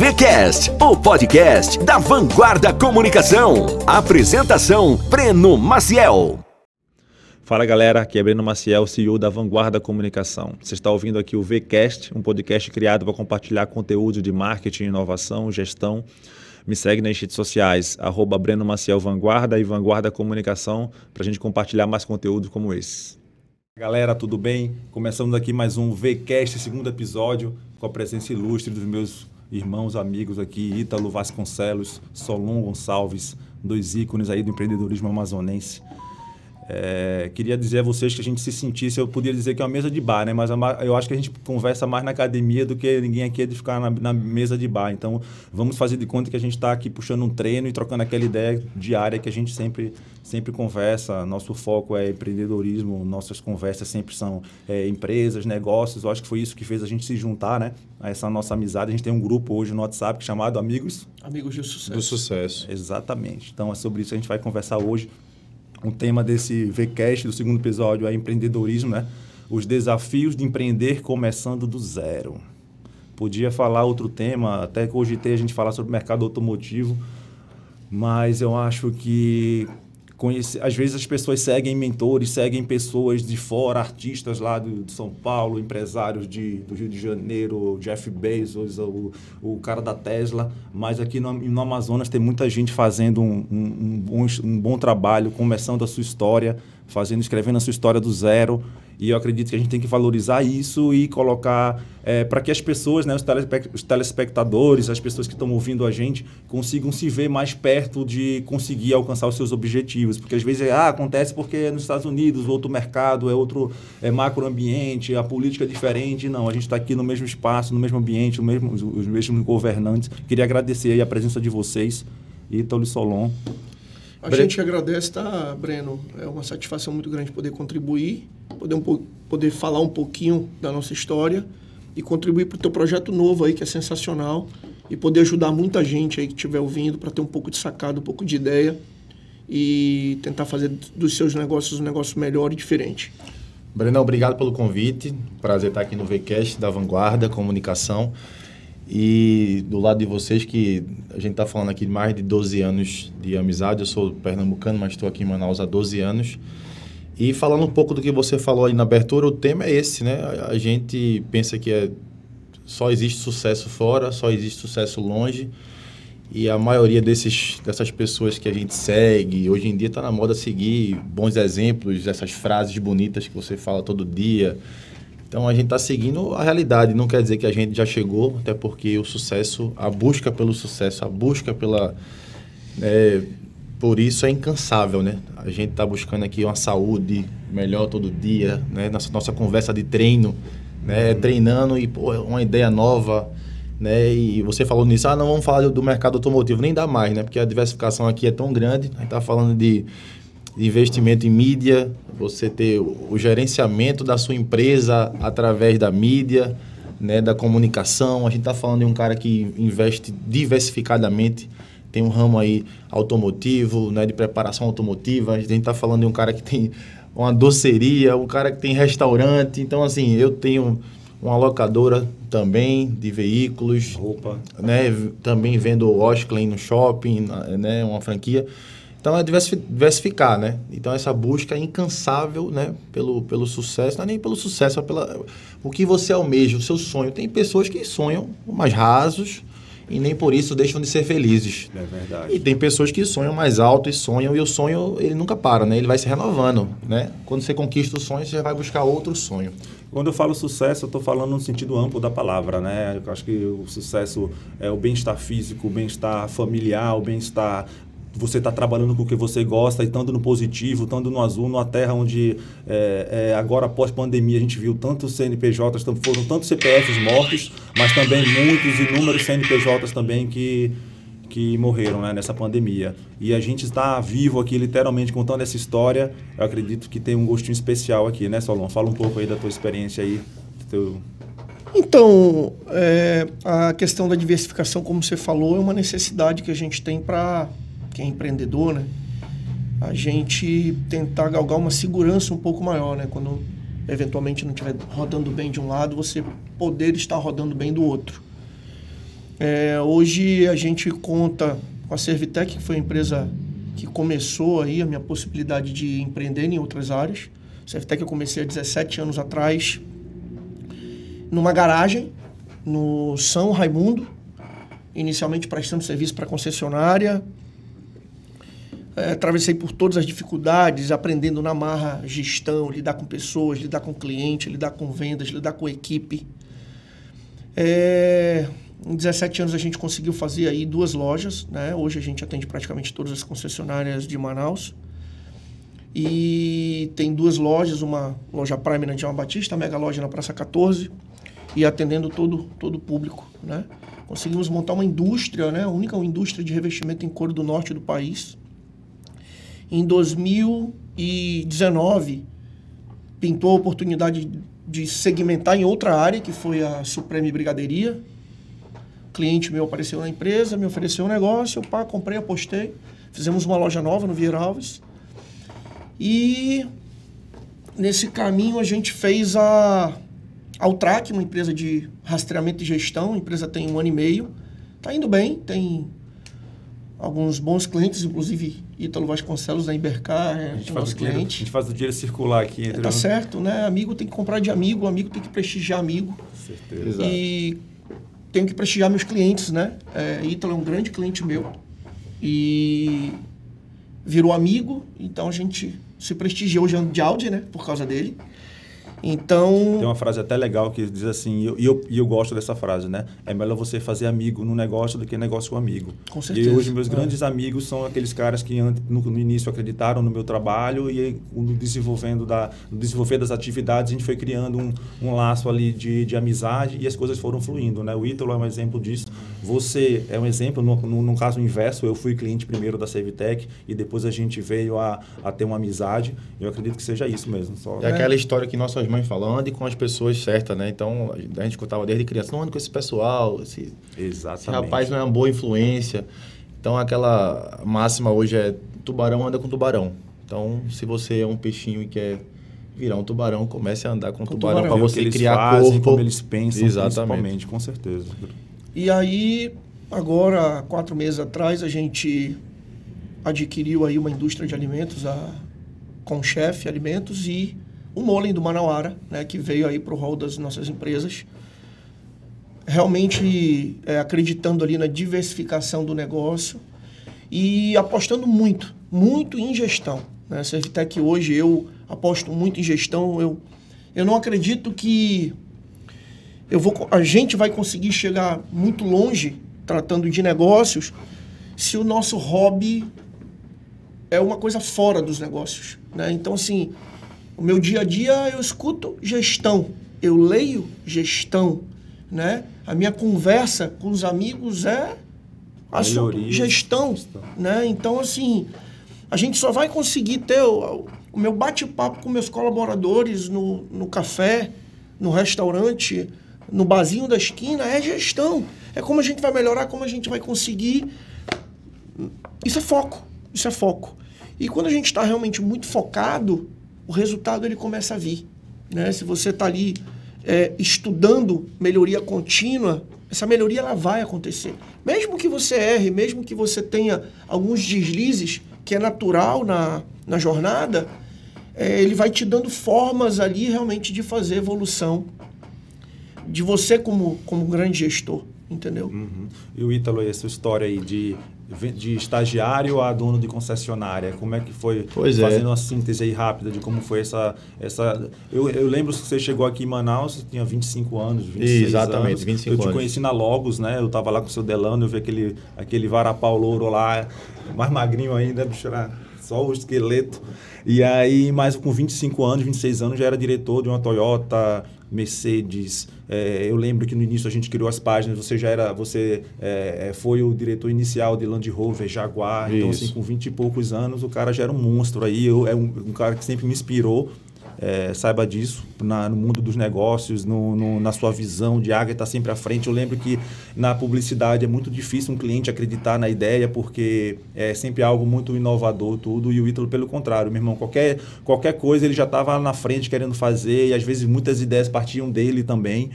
VCast, o podcast da Vanguarda Comunicação. Apresentação: Breno Maciel. Fala galera, aqui é Breno Maciel, CEO da Vanguarda Comunicação. Você está ouvindo aqui o VCast, um podcast criado para compartilhar conteúdo de marketing, inovação, gestão. Me segue nas redes sociais, arroba Breno Maciel Vanguarda e Vanguarda Comunicação, para a gente compartilhar mais conteúdo como esse. Galera, tudo bem? Começamos aqui mais um VCast, segundo episódio, com a presença ilustre dos meus irmãos, amigos aqui, Ítalo Vasconcelos, Solon Gonçalves, dois ícones aí do empreendedorismo amazonense. É, queria dizer a vocês que a gente se sentisse, eu podia dizer que é uma mesa de bar, né? Mas eu acho que a gente conversa mais na academia do que ninguém aqui é de ficar na, na mesa de bar. Então, vamos fazer de conta que a gente está aqui puxando um treino e trocando aquela ideia diária que a gente sempre, sempre conversa. Nosso foco é empreendedorismo, nossas conversas sempre são é, empresas, negócios. Eu acho que foi isso que fez a gente se juntar, né? A essa nossa amizade. A gente tem um grupo hoje no WhatsApp chamado Amigos... Amigos do Sucesso. Do Sucesso. Exatamente. Então, é sobre isso que a gente vai conversar hoje o tema desse VCast, do segundo episódio, é empreendedorismo, né? Os desafios de empreender começando do zero. Podia falar outro tema, até cogitei a gente falar sobre o mercado automotivo, mas eu acho que Conhece, às vezes as pessoas seguem mentores, seguem pessoas de fora, artistas lá do, de São Paulo, empresários de, do Rio de Janeiro, Jeff Bezos, o, o cara da Tesla, mas aqui no, no Amazonas tem muita gente fazendo um, um, um, bom, um bom trabalho, começando a sua história, fazendo, escrevendo a sua história do zero. E eu acredito que a gente tem que valorizar isso e colocar é, para que as pessoas, né, os, telespe os telespectadores, as pessoas que estão ouvindo a gente, consigam se ver mais perto de conseguir alcançar os seus objetivos. Porque às vezes ah, acontece porque é nos Estados Unidos, outro mercado, é outro é macroambiente, a política é diferente. Não, a gente está aqui no mesmo espaço, no mesmo ambiente, mesmo, os, os mesmos governantes. Queria agradecer a presença de vocês, e Solon. A Bre gente agradece, tá, Breno? É uma satisfação muito grande poder contribuir, poder, um poder falar um pouquinho da nossa história e contribuir para o teu projeto novo aí, que é sensacional, e poder ajudar muita gente aí que estiver ouvindo para ter um pouco de sacada, um pouco de ideia e tentar fazer dos seus negócios um negócio melhor e diferente. Breno, obrigado pelo convite. Prazer estar aqui no VCast da Vanguarda Comunicação. E do lado de vocês, que a gente está falando aqui de mais de 12 anos de amizade, eu sou pernambucano, mas estou aqui em Manaus há 12 anos. E falando um pouco do que você falou aí na abertura, o tema é esse, né? A gente pensa que é, só existe sucesso fora, só existe sucesso longe. E a maioria desses, dessas pessoas que a gente segue, hoje em dia está na moda seguir bons exemplos, essas frases bonitas que você fala todo dia, então a gente está seguindo a realidade, não quer dizer que a gente já chegou, até porque o sucesso, a busca pelo sucesso, a busca pela. É, por isso é incansável, né? A gente está buscando aqui uma saúde melhor todo dia, né? Nossa, nossa conversa de treino, né? Uhum. Treinando e, pô, uma ideia nova, né? E você falou nisso, ah, não vamos falar do mercado automotivo, nem dá mais, né? Porque a diversificação aqui é tão grande, a gente está falando de investimento em mídia, você ter o gerenciamento da sua empresa através da mídia, né, da comunicação. A gente está falando de um cara que investe diversificadamente, tem um ramo aí automotivo, né, de preparação automotiva. A gente está falando de um cara que tem uma doceria, um cara que tem restaurante. Então, assim, eu tenho uma locadora também de veículos. Roupa. Né, também vendo Oshklin no shopping, né, uma franquia. Então é diversificar, né? Então essa busca incansável, né, pelo, pelo sucesso, não é nem pelo sucesso, é pela o que você almeja, o seu sonho. Tem pessoas que sonham mais rasos e nem por isso deixam de ser felizes. É verdade. E tem pessoas que sonham mais alto e sonham e o sonho ele nunca para, né? Ele vai se renovando, né? Quando você conquista o sonho, você vai buscar outro sonho. Quando eu falo sucesso, eu estou falando no sentido amplo da palavra, né? Eu acho que o sucesso é o bem-estar físico, o bem-estar familiar, o bem-estar você está trabalhando com o que você gosta e estando no positivo, estando no azul, numa terra onde é, é, agora após pandemia a gente viu tantos CNPJs, foram tantos CPFs mortos, mas também muitos inúmeros CNPJs também que, que morreram né, nessa pandemia. E a gente está vivo aqui literalmente contando essa história. Eu acredito que tem um gostinho especial aqui, né, Solon? Fala um pouco aí da tua experiência aí, teu... Então, é, a questão da diversificação, como você falou, é uma necessidade que a gente tem para é empreendedor, né? A gente tentar galgar uma segurança um pouco maior, né? Quando eventualmente não estiver rodando bem de um lado, você poder estar rodando bem do outro. É, hoje a gente conta com a Servitec, que foi a empresa que começou aí a minha possibilidade de empreender em outras áreas. Servitec eu comecei há 17 anos atrás numa garagem no São Raimundo, inicialmente prestando serviço para concessionária. É, atravessei por todas as dificuldades, aprendendo na marra gestão, lidar com pessoas, lidar com cliente, lidar com vendas, lidar com equipe. É, em 17 anos a gente conseguiu fazer aí duas lojas, né? Hoje a gente atende praticamente todas as concessionárias de Manaus. E tem duas lojas, uma loja Prime na Dilma Batista, mega loja na Praça 14, e atendendo todo todo o público, né? Conseguimos montar uma indústria, né? A única indústria de revestimento em couro do norte do país. Em 2019, pintou a oportunidade de segmentar em outra área, que foi a Supreme Brigadeiria. O cliente meu apareceu na empresa, me ofereceu um negócio, eu comprei, apostei. Fizemos uma loja nova no Vieira Alves. E nesse caminho a gente fez a Altrac, uma empresa de rastreamento e gestão. A empresa tem um ano e meio. Está indo bem, tem alguns bons clientes, inclusive Ítalo Vasconcelos da Ibercar, é A gente, um faz nosso o dinheiro, a cliente. gente faz o dinheiro circular aqui. É, Entre tá certo, né? Amigo tem que comprar de amigo, amigo tem que prestigiar amigo. Certeza. E tenho que prestigiar meus clientes, né? É, Ítalo é um grande cliente meu. E virou amigo, então a gente se prestigia hoje de Audi, né? Por causa dele. Então, Tem uma frase até legal que diz assim, e eu, eu, eu gosto dessa frase, né? É melhor você fazer amigo no negócio do que negócio com amigo. Com certeza. E hoje meus É. grandes amigos são aqueles caras que no, no início acreditaram no meu trabalho e no desenvolvendo da, no desenvolver das atividades a gente foi criando um, um laço ali de, de amizade e as coisas foram fluindo, né? O Ítalo é um exemplo disso. Você é um exemplo, no, no, no caso inverso, eu fui cliente primeiro da Servitec e depois a gente veio a, a ter uma amizade. Eu acredito que seja isso mesmo. Só, É aquela história que nossas mães falam, ande com as pessoas certas, né? Então, a gente escutava desde criança, não ande com esse pessoal, esse, Exatamente. esse rapaz não é uma boa influência. Então, aquela máxima hoje é, tubarão anda com tubarão. Então, se você é um peixinho e quer virar um tubarão, comece a andar com, Com tubarão tubarão. para você criar fazem, corpo. como eles pensam, Exatamente. principalmente, com certeza. E aí, agora, quatro meses atrás, a gente adquiriu aí uma indústria de alimentos, a Conchef Alimentos e o Molen do Manauara, né, que veio aí para o rol das nossas empresas. Realmente é, acreditando ali na diversificação do negócio e apostando muito, muito em gestão. Né? Servitec hoje eu aposto muito em gestão. Eu, eu não acredito que eu vou, a gente vai conseguir chegar muito longe tratando de negócios se o nosso hobby é uma coisa fora dos negócios, né? Então assim, o meu dia a dia eu escuto gestão, eu leio gestão, né? A minha conversa com os amigos é assunto gestão, gestão. né? Então assim, a gente só vai conseguir ter o, o meu bate-papo com meus colaboradores no, no café, no restaurante, no barzinho da esquina, é gestão. É como a gente vai melhorar, como a gente vai conseguir. Isso é foco. Isso é foco. E quando a gente está realmente muito focado, o resultado ele começa a vir. Né? Se você está ali é, estudando melhoria contínua, essa melhoria ela vai acontecer. Mesmo que você erre, mesmo que você tenha alguns deslizes, que é natural na, na jornada, é, ele vai te dando formas ali realmente de fazer evolução de você como, como grande gestor, entendeu? Uhum. E o Ítalo, essa história aí de, de estagiário a dono de concessionária, como é que foi? Pois é. Fazendo uma síntese aí rápida de como foi essa... essa eu, eu lembro que você chegou aqui em Manaus, você tinha 25 anos, 26 Exatamente, anos. 25 Eu te anos. conheci na Logos, né? Eu tava lá com o seu Delano, eu vi aquele, aquele varapau louro lá, mais magrinho ainda, bicho, era só o esqueleto. E aí, mais com 25 anos, 26 anos, já era diretor de uma Toyota, Mercedes. É, eu lembro que no início a gente criou as páginas, você já era, você é, foi o diretor inicial de Land Rover, Jaguar. Então, Isso. assim, com 20 e poucos anos, o cara já era um monstro aí. Eu, é um, um cara que sempre me inspirou. É, saiba disso, na- no mundo dos negócios, no, no- na sua visão de águia, está sempre à frente. Eu lembro que na publicidade é muito difícil um cliente acreditar na ideia, porque é sempre algo muito inovador, tudo. E o Ítalo, pelo contrário, meu irmão, qualquer, qualquer coisa ele já estava na frente querendo fazer, e às vezes muitas ideias partiam dele também.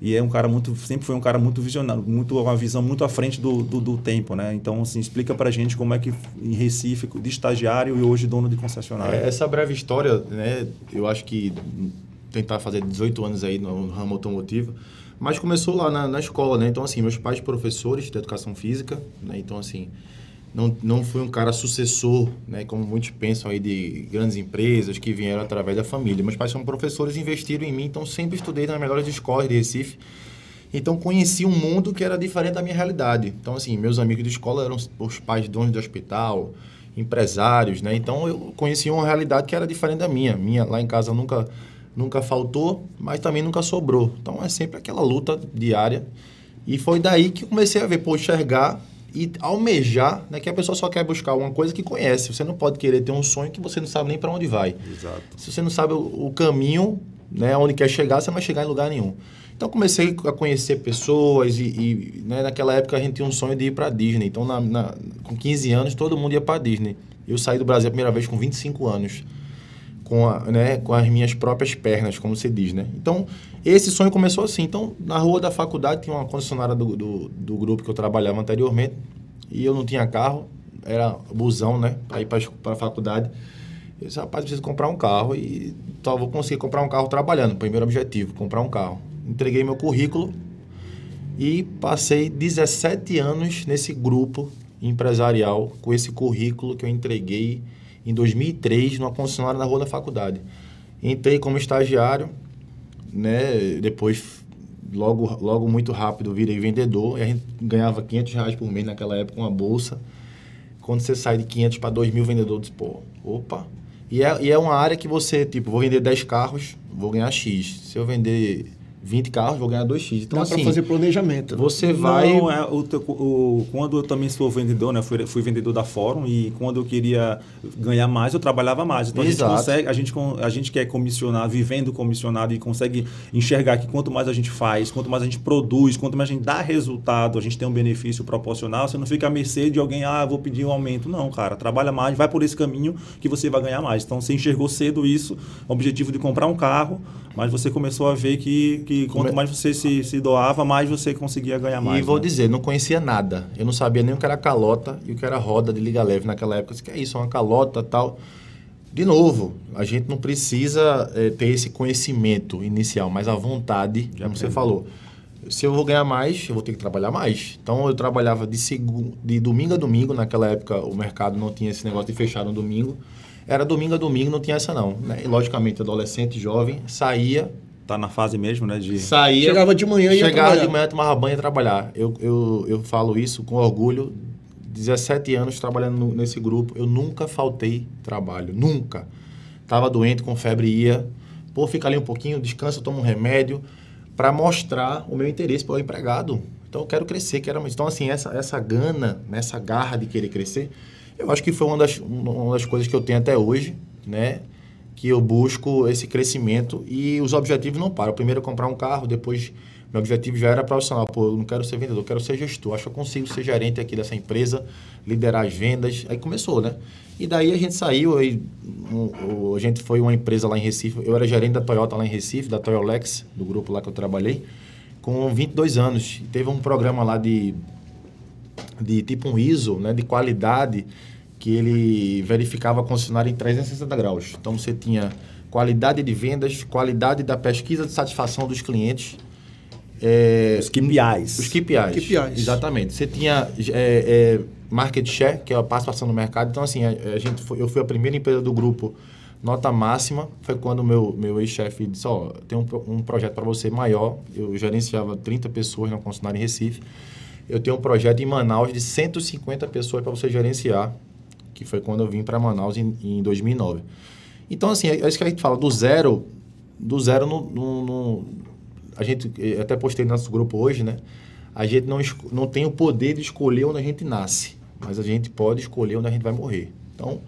E é um cara muito sempre foi um cara muito visionário muito uma visão muito à frente do, do, do tempo né? Então assim explica para gente como é que em Recife de estagiário e hoje dono de concessionária. É, essa breve história né eu acho que tentar fazer 18 anos aí no ramo automotivo mas começou lá na, na escola né? Então assim meus pais professores de educação física né? Então assim não, não fui um cara sucessor, né, como muitos pensam aí de grandes empresas que vieram através da família. Meus pais são professores investiram em mim, então sempre estudei nas melhores escolas de Recife. Então conheci um mundo que era diferente da minha realidade. Então assim, meus amigos de escola eram os pais donos de hospital, empresários, né? Então eu conheci uma realidade que era diferente da minha. Minha lá em casa nunca nunca faltou, mas também nunca sobrou. Então é sempre aquela luta diária. E foi daí que comecei a ver, pô, enxergar e almejar, né, que a pessoa só quer buscar uma coisa que conhece. Você não pode querer ter um sonho que você não sabe nem para onde vai. Exato. Se você não sabe o, o, caminho, né, onde quer chegar, você não vai chegar em lugar nenhum. Então comecei a conhecer pessoas e, e né, naquela época a gente tinha um sonho de ir para Disney. Então na, na, com 15 anos todo mundo ia para Disney. Eu saí do Brasil a primeira vez com 25 anos com, a, né, com as minhas próprias pernas, como se diz, né? Então, esse sonho começou assim. Então, na rua da faculdade tinha uma concessionária do, do, do grupo que eu trabalhava anteriormente e eu não tinha carro, era busão, né, para ir para a faculdade. Eu disse, rapaz, preciso comprar um carro e só vou conseguir comprar um carro trabalhando. Primeiro objetivo, comprar um carro. Entreguei meu currículo e passei 17 anos nesse grupo empresarial com esse currículo que eu entreguei em 2003 numa concessionária na rua da faculdade. Entrei como estagiário, né? Depois, logo, logo muito rápido, virei vendedor. E a gente ganhava 500 reais por mês naquela época, uma bolsa. Quando você sai de 500 para 2 mil vendedores, pô, opa. E é, e é uma área que você, tipo, vou vender 10 carros, vou ganhar X. Se eu vender 20 carros, vou ganhar 2x. Então, Dá assim, para fazer planejamento. Você vai... Não, é, o, o, quando eu também sou vendedor, né? Fui, fui, vendedor da Fórum e quando eu queria ganhar mais, eu trabalhava mais. Então, Exato. a gente consegue, a gente, a gente quer comissionar, vivendo comissionado e consegue enxergar que quanto mais a gente faz, quanto mais a gente produz, quanto mais a gente dá resultado, a gente tem um benefício proporcional, você não fica à mercê de alguém, ah, vou pedir um aumento. Não, cara, trabalha mais, vai por esse caminho que você vai ganhar mais. Então, você enxergou cedo isso, o objetivo de comprar um carro, mas você começou a ver que, que quanto mais você se, se doava, mais você conseguia ganhar mais. E vou né? dizer, não conhecia nada. Eu não sabia nem o que era calota e o que era roda de liga leve naquela época. Eu disse, que é isso, uma calota tal. De novo, a gente não precisa é, ter esse conhecimento inicial, mas a vontade, Já como você falou. Se eu vou ganhar mais, eu vou ter que trabalhar mais. Então, eu trabalhava de, segundo, de domingo a domingo. Naquela época, o mercado não tinha esse negócio de fechar no domingo. Era domingo a domingo, não tinha essa não. Né? E, logicamente, adolescente, jovem, saía... Tá na fase mesmo, né? De... Saía... Chegava de manhã e ia Chegava de manhã, tomava banho e ia trabalhar. Eu, eu, eu falo isso com orgulho. 17 anos trabalhando no, nesse grupo, eu nunca faltei trabalho. Nunca. Tava doente, com febre, ia. Pô, fica ali um pouquinho, descansa, toma um remédio para mostrar o meu interesse pelo empregado. Então, eu quero crescer, quero... Então, assim, essa, essa gana, essa garra de querer crescer eu acho que foi uma das, uma das coisas que eu tenho até hoje, né? Que eu busco esse crescimento e os objetivos não param. Primeiro comprar um carro, depois meu objetivo já era profissional. Pô, eu não quero ser vendedor, eu quero ser gestor. Acho que eu consigo ser gerente aqui dessa empresa, liderar as vendas. Aí começou, né? E daí a gente saiu, aí, um, a gente foi uma empresa lá em Recife. Eu era gerente da Toyota lá em Recife, da Toyolex, do grupo lá que eu trabalhei, com 22 anos. Teve um programa lá de de tipo um ISO, né, de qualidade, que ele verificava a concessionária em 360 graus. Então você tinha qualidade de vendas, qualidade da pesquisa de satisfação dos clientes. É, os KPIs. Os KPIs. KPIs. Exatamente. Você tinha é, é, market share, que é a participação no mercado. Então, assim, a, a gente foi, eu fui a primeira empresa do grupo nota máxima. Foi quando meu, meu ex-chefe disse, ó, oh, tem um, um projeto para você maior. Eu gerenciava 30 pessoas na concessionária em Recife eu tenho um projeto em Manaus de 150 pessoas para você gerenciar, que foi quando eu vim para Manaus em, em 2009. Então, assim, é isso que a gente fala, do zero, do zero no, no, no a gente até postei no nosso grupo hoje, né? A gente não, não tem o poder de escolher onde a gente nasce, mas a gente pode escolher onde a gente vai morrer. Então,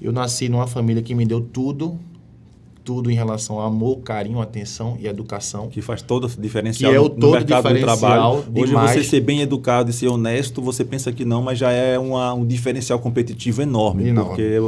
eu nasci numa família que me deu tudo tudo em relação a amor, carinho, atenção e educação. Que faz todo o diferencial Que é o no, todo no mercado do trabalho. Hoje demais. você ser bem educado e ser honesto, você pensa que não, mas já é uma- um diferencial competitivo enorme. Enorme. Porque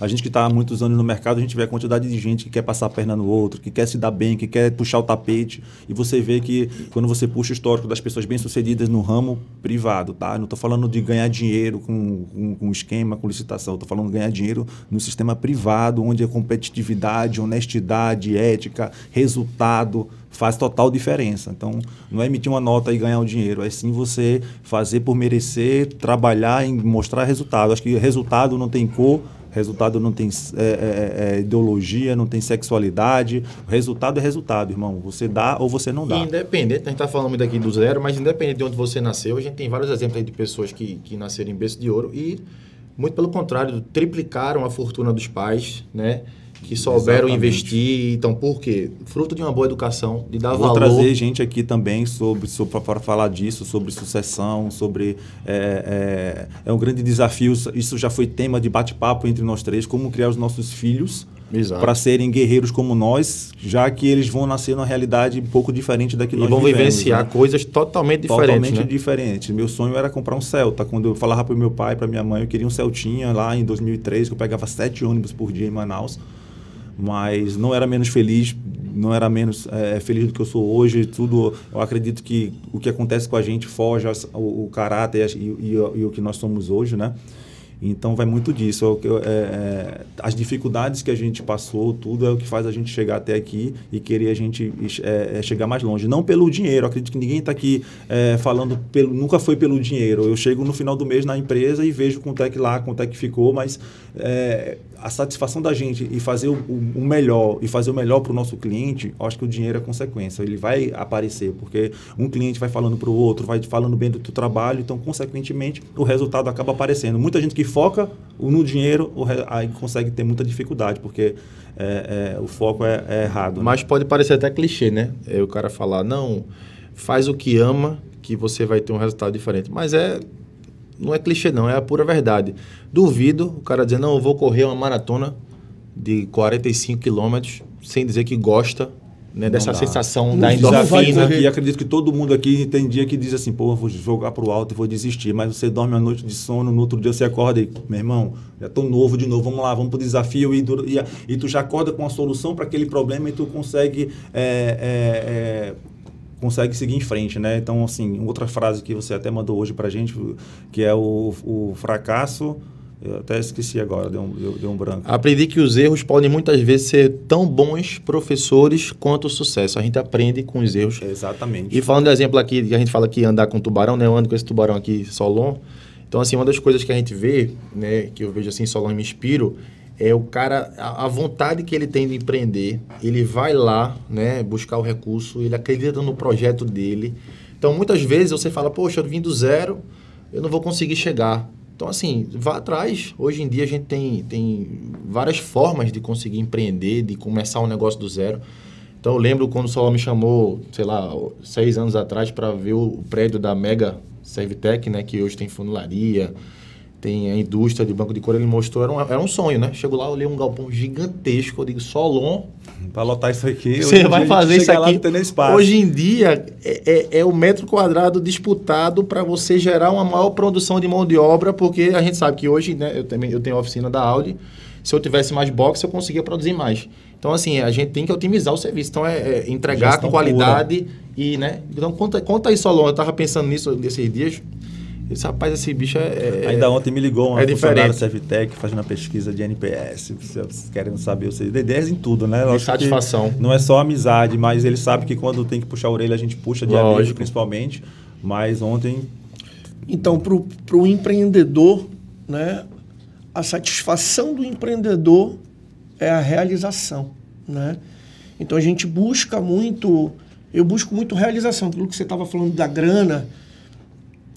a, a gente que está há muitos anos no mercado, a gente vê a quantidade de gente que quer passar a perna no outro, que quer se dar bem, que quer puxar o tapete. E você vê que quando você puxa o histórico das pessoas bem-sucedidas no ramo privado, tá? Não estou falando de ganhar dinheiro com, com, com esquema, com licitação. Estou falando de ganhar dinheiro no sistema privado, onde a competitividade, honestidade, ética, resultado faz total diferença. Então, não é emitir uma nota e ganhar o dinheiro, é sim você fazer por merecer, trabalhar em mostrar resultado. Acho que resultado não tem cor, resultado não tem é, é, é, ideologia, não tem sexualidade. Resultado é resultado, irmão. Você dá ou você não dá. Independente, a gente está falando muito aqui do zero, mas independente de onde você nasceu, a gente tem vários exemplos de pessoas que, que nasceram em berço de ouro e, muito pelo contrário, triplicaram a fortuna dos pais, né? Que souberam Exatamente. investir. Então, por quê? Fruto de uma boa educação, de dar Vou valor. trazer gente aqui também sobre, sobre para falar disso, sobre sucessão, sobre é, é, é um grande desafio. Isso já foi tema de bate-papo entre nós três, como criar os nossos filhos para serem guerreiros como nós, já que eles vão nascer numa realidade um pouco diferente da que E nós vão vivemos, vivenciar né? coisas totalmente diferentes, Totalmente né? diferente. Meu sonho era comprar um Celta. Quando eu falava para meu pai, para minha mãe, eu queria um Celtinha lá em 2003, que eu pegava sete ônibus por dia em Manaus. Mas não era menos feliz, não era menos eh, feliz do que eu sou hoje. Tudo, eu acredito que o que acontece com a gente foge o, o caráter e, e- e o- que nós somos hoje, né? Então vai muito disso. É eu- é, é, as dificuldades que a gente passou, tudo é o que faz a gente chegar até aqui e querer a gente é, é, chegar mais longe. Não pelo dinheiro. Eu acredito que ninguém está aqui é, falando pelo. Nunca foi pelo dinheiro. Eu chego no final do mês na empresa e vejo quanto é que lá, quanto é que ficou, mas é, a satisfação da gente e fazer o, o- melhor e fazer o melhor para o nosso cliente, acho que o dinheiro é consequência. Ele vai aparecer, porque um cliente vai falando para o outro, vai falando bem do teu trabalho, então, consequentemente, o resultado acaba aparecendo. Muita gente que foca no dinheiro, aí consegue ter muita dificuldade, porque é, é, o foco é, é errado. né? Mas pode parecer até clichê, né? É o cara falar, não, faz o que ama, que você vai ter um resultado diferente. Mas é. Não é clichê, não, é a pura verdade. Duvido o cara dizer, não, eu vou correr uma maratona de 45 quilômetros sem dizer que gosta né, dessa dá. sensação Não da endorfina. E acredito que todo mundo aqui tem dia que diz assim, pô, eu vou jogar pro alto e vou desistir. Mas você dorme a noite de sono, no outro dia você acorda e, meu irmão, já tô novo de novo, vamos lá, vamos pro desafio. E, e, e tu já acorda com a solução para aquele problema e tu consegue. é, é, é, consegue seguir em frente, né? Então, assim, outra frase que você até mandou hoje pra gente, que é o, o fracasso... Eu até esqueci agora, deu um, deu, um branco. Aprendi que os erros podem muitas vezes ser tão bons professores quanto o sucesso. A gente aprende com os erros. Exatamente. E falando do exemplo aqui, que a gente fala que andar com tubarão, né? Eu ando com esse tubarão aqui, Solon. Então, assim, uma das coisas que a gente vê, né? Que eu vejo assim, Solon me inspiro, é o cara, a, a vontade que ele tem de empreender. Ele vai lá, né? Buscar o recurso, ele acredita no projeto dele. Então, muitas vezes você fala, poxa, eu vim do zero, eu não vou conseguir chegar. Então, assim, vá atrás. Hoje em dia a gente tem, tem várias formas de conseguir empreender, de começar um negócio do zero. Então eu lembro quando o Solon me chamou, sei lá, seis anos atrás para ver o prédio da Mega Servitec, né? Que hoje tem funilaria, tem a indústria de banco de couro. Ele mostrou, era um, era um sonho, né? Chego lá, olhei um galpão gigantesco. Eu digo, Solon, Para lotar isso aqui, você vai fazer isso aqui. Hoje em dia é, é- é o metro quadrado disputado para você gerar uma maior produção de mão de obra, porque a gente sabe que hoje, né, eu, também, eu tenho a oficina da Audi, se eu tivesse mais box, eu conseguia produzir mais. Então, assim, a gente tem que otimizar o serviço. Então, é, é entregar Gestão com qualidade e, né? Então, conta, conta aí, Solon. Eu tava pensando nisso nesses dias. Esse rapaz, esse bicho é... é- Ainda ontem me ligou uma é funcionária da. Servitec fazendo uma pesquisa de NPS, vocês querendo saber, vocês ideias em tudo, né? De Lógico que satisfação. Não é só amizade, mas ele sabe que quando tem que puxar a orelha, a gente puxa de amigo, Lógico. principalmente. Mas ontem, Então, para o empreendedor, né, a satisfação do empreendedor é a realização. Né? Então, a gente busca muito, eu busco muito realização. Aquilo que você estava falando da grana,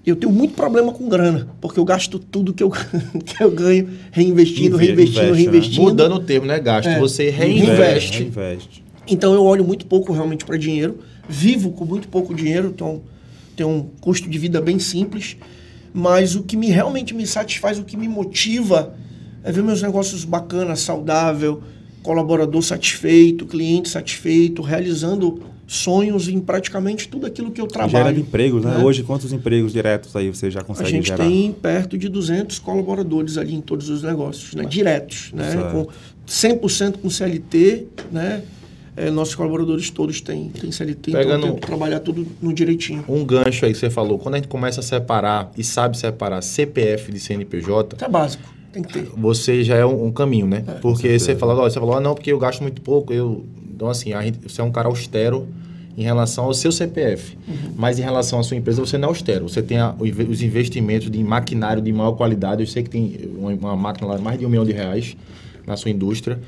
eu tenho muito problema com grana, porque eu gasto tudo que eu, que eu ganho reinvestindo, Inve- reinvestindo, investe, né? reinvestindo. Mudando o termo, né? Gasto. É. Você Reinveste. reinveste. reinveste. Então eu olho muito pouco realmente para dinheiro, vivo com muito pouco dinheiro, então tenho um custo de vida bem simples, mas o que me realmente me satisfaz, o que me motiva é ver meus negócios bacanas, saudável, colaborador satisfeito, cliente satisfeito, realizando sonhos em praticamente tudo aquilo que eu trabalho. Gera empregos, né? né? Hoje, quantos empregos diretos aí você já consegue gerar? A gente gerar? tem perto de 200 colaboradores ali em todos os negócios, né? Diretos, né? Certo. Com 100% com CLT, né? É, nossos colaboradores todos têm, têm CLT, então Pegando então eu trabalhar tudo no direitinho. Um gancho aí que você falou, quando a gente começa a separar e sabe separar CPF de CNPJ... É básico. Tem que ter. Você já é um, um caminho, né? É, porque você fala, você falou, ah, não, porque eu gasto muito pouco. Eu... Então, assim, a gente, você é um cara austero em relação ao seu CPF. Uhum. Mas em relação à sua empresa, você não é austero. Você tem a, os investimentos de maquinário de maior qualidade. Eu sei que tem uma, uma máquina lá de mais de um milhão de reais na sua indústria.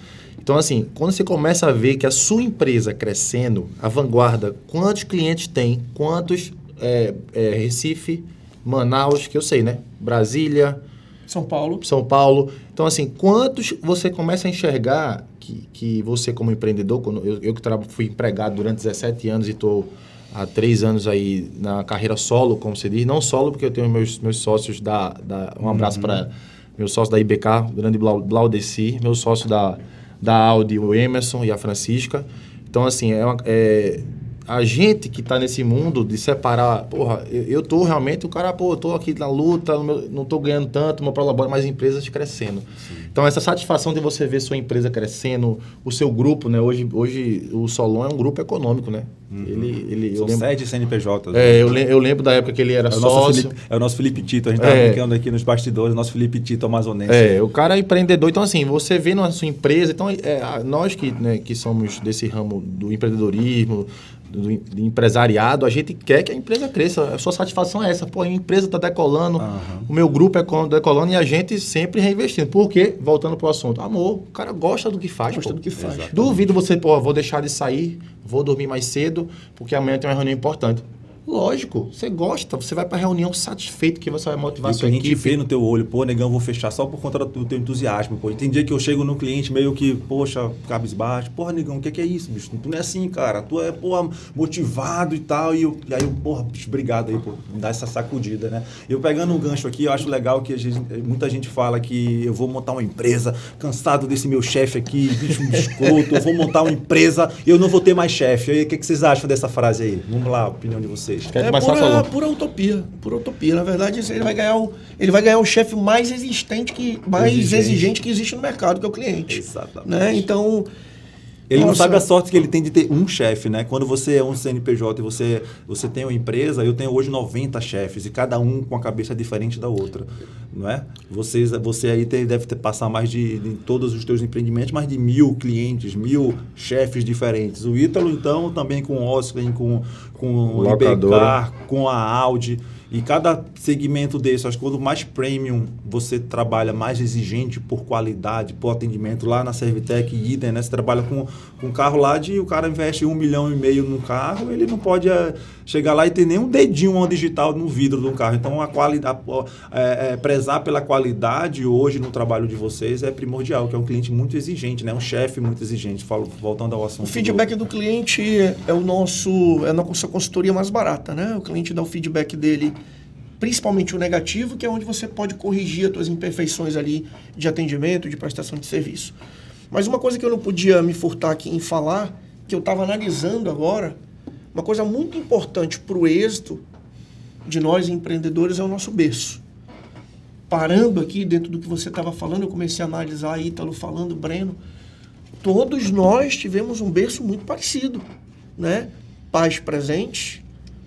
Então, assim, quando você começa a ver que a sua empresa crescendo, a vanguarda, quantos clientes tem, quantos é, é, Recife, Manaus, que eu sei, né? Brasília, são Paulo. São Paulo. Então, assim, quantos você começa a enxergar que, que você, como empreendedor, quando eu, eu que fui empregado durante 17 anos e estou há três anos aí na carreira solo, como você diz, não solo, porque eu tenho meus, meus sócios da. da um abraço uhum. para meu sócio da IBK, o grande Blaudeci, meu sócio da, da Audi, o Emerson e a Francisca. Então, assim, é, uma, é a gente que está nesse mundo de separar, porra, eu, eu tô realmente, o cara, pô, eu tô aqui na luta, meu, não tô ganhando tanto, meu prolabore, mas empresas crescendo. Sim. Então, essa satisfação de você ver sua empresa crescendo, o seu grupo, né? Hoje, hoje o Solon é um grupo econômico, né? Uhum. Ele, ele, São lembro, sete CNPJs. É, né? eu, le, eu lembro da época que ele era é sócio. Felipe, é o nosso Felipe Tito, a gente estava é, brincando aqui nos bastidores, nosso Felipe Tito amazonense. É, o cara é empreendedor. Então, assim, você vê na sua empresa, então, é, nós que, né, que somos desse ramo do empreendedorismo, do, do, empresariado, a gente quer que a empresa cresça. A sua satisfação é essa. Pô, a empresa está decolando, uhum. o meu grupo é decolando e a gente sempre reinvestindo. Por quê? Voltando para o assunto. Amor, o cara gosta do que faz. Gosta pô. do que faz. Exatamente. Duvido você, pô, vou deixar de sair, vou dormir mais cedo, porque amanhã tem uma reunião importante. Lógico, você gosta, você vai para reunião satisfeito que você vai motivar e sua equipe. a gente vê no teu olho, pô, negão, vou fechar só por conta do teu entusiasmo, pô. E tem dia que eu chego no cliente meio que, poxa, cabisbaixo, porra, negão, o que, que é isso, bicho? Tu não é assim, cara, tu é, porra, motivado e tal, e, eu, e aí eu, porra, bicho, obrigado aí por me dar essa sacudida, né? Eu pegando um gancho aqui, eu acho legal que gente, muita gente fala que eu vou montar uma empresa, cansado desse meu chefe aqui, bicho, um biscoito, eu vou montar uma empresa e eu não vou ter mais chefe. Aí, o que, que vocês acham dessa frase aí? Vamos lá, a opinião de vocês vocês. é pura, pura utopia, pura utopia. Na verdade, ele vai ganhar o, ele vai ganhar o chefe mais existente que mais exigente. exigente. que existe no mercado, que é o cliente. Exatamente. Né? Então, ele Nossa. não sabe a sorte que ele tem de ter um chefe, né? Quando você é um CNPJ e você, você tem uma empresa, eu tenho hoje 90 chefes e cada um com a cabeça diferente da outra, não é? Vocês, você aí tem, deve ter, passar mais de, de todos os teus empreendimentos, mais de mil clientes, mil chefes diferentes. O Ítalo, então, também com o Oscar, com, com o Ibecar, com a Audi. E cada segmento desse, acho que quando mais premium você trabalha, mais exigente por qualidade, por atendimento, lá na Servitec e idem, né? Você trabalha com, com um carro lá de o cara investe um milhão e meio no carro, ele não pode é, chegar lá e ter nem um dedinho digital no vidro do carro. Então, a qualidade, é, é, prezar pela qualidade hoje no trabalho de vocês é primordial, que é um cliente muito exigente, né? Um chefe muito exigente. Falo, voltando ao assunto. O feedback do, do cliente é o nosso, é a nossa consultoria mais barata, né? O cliente dá o feedback dele principalmente o negativo, que é onde você pode corrigir as suas imperfeições ali de atendimento, de prestação de serviço. Mas uma coisa que eu não podia me furtar aqui em falar, que eu estava analisando agora, uma coisa muito importante para o êxito de nós empreendedores é o nosso berço. Parando aqui dentro do que você estava falando, eu comecei a analisar Ítalo falando, Breno, todos nós tivemos um berço muito parecido, né? Pais presentes,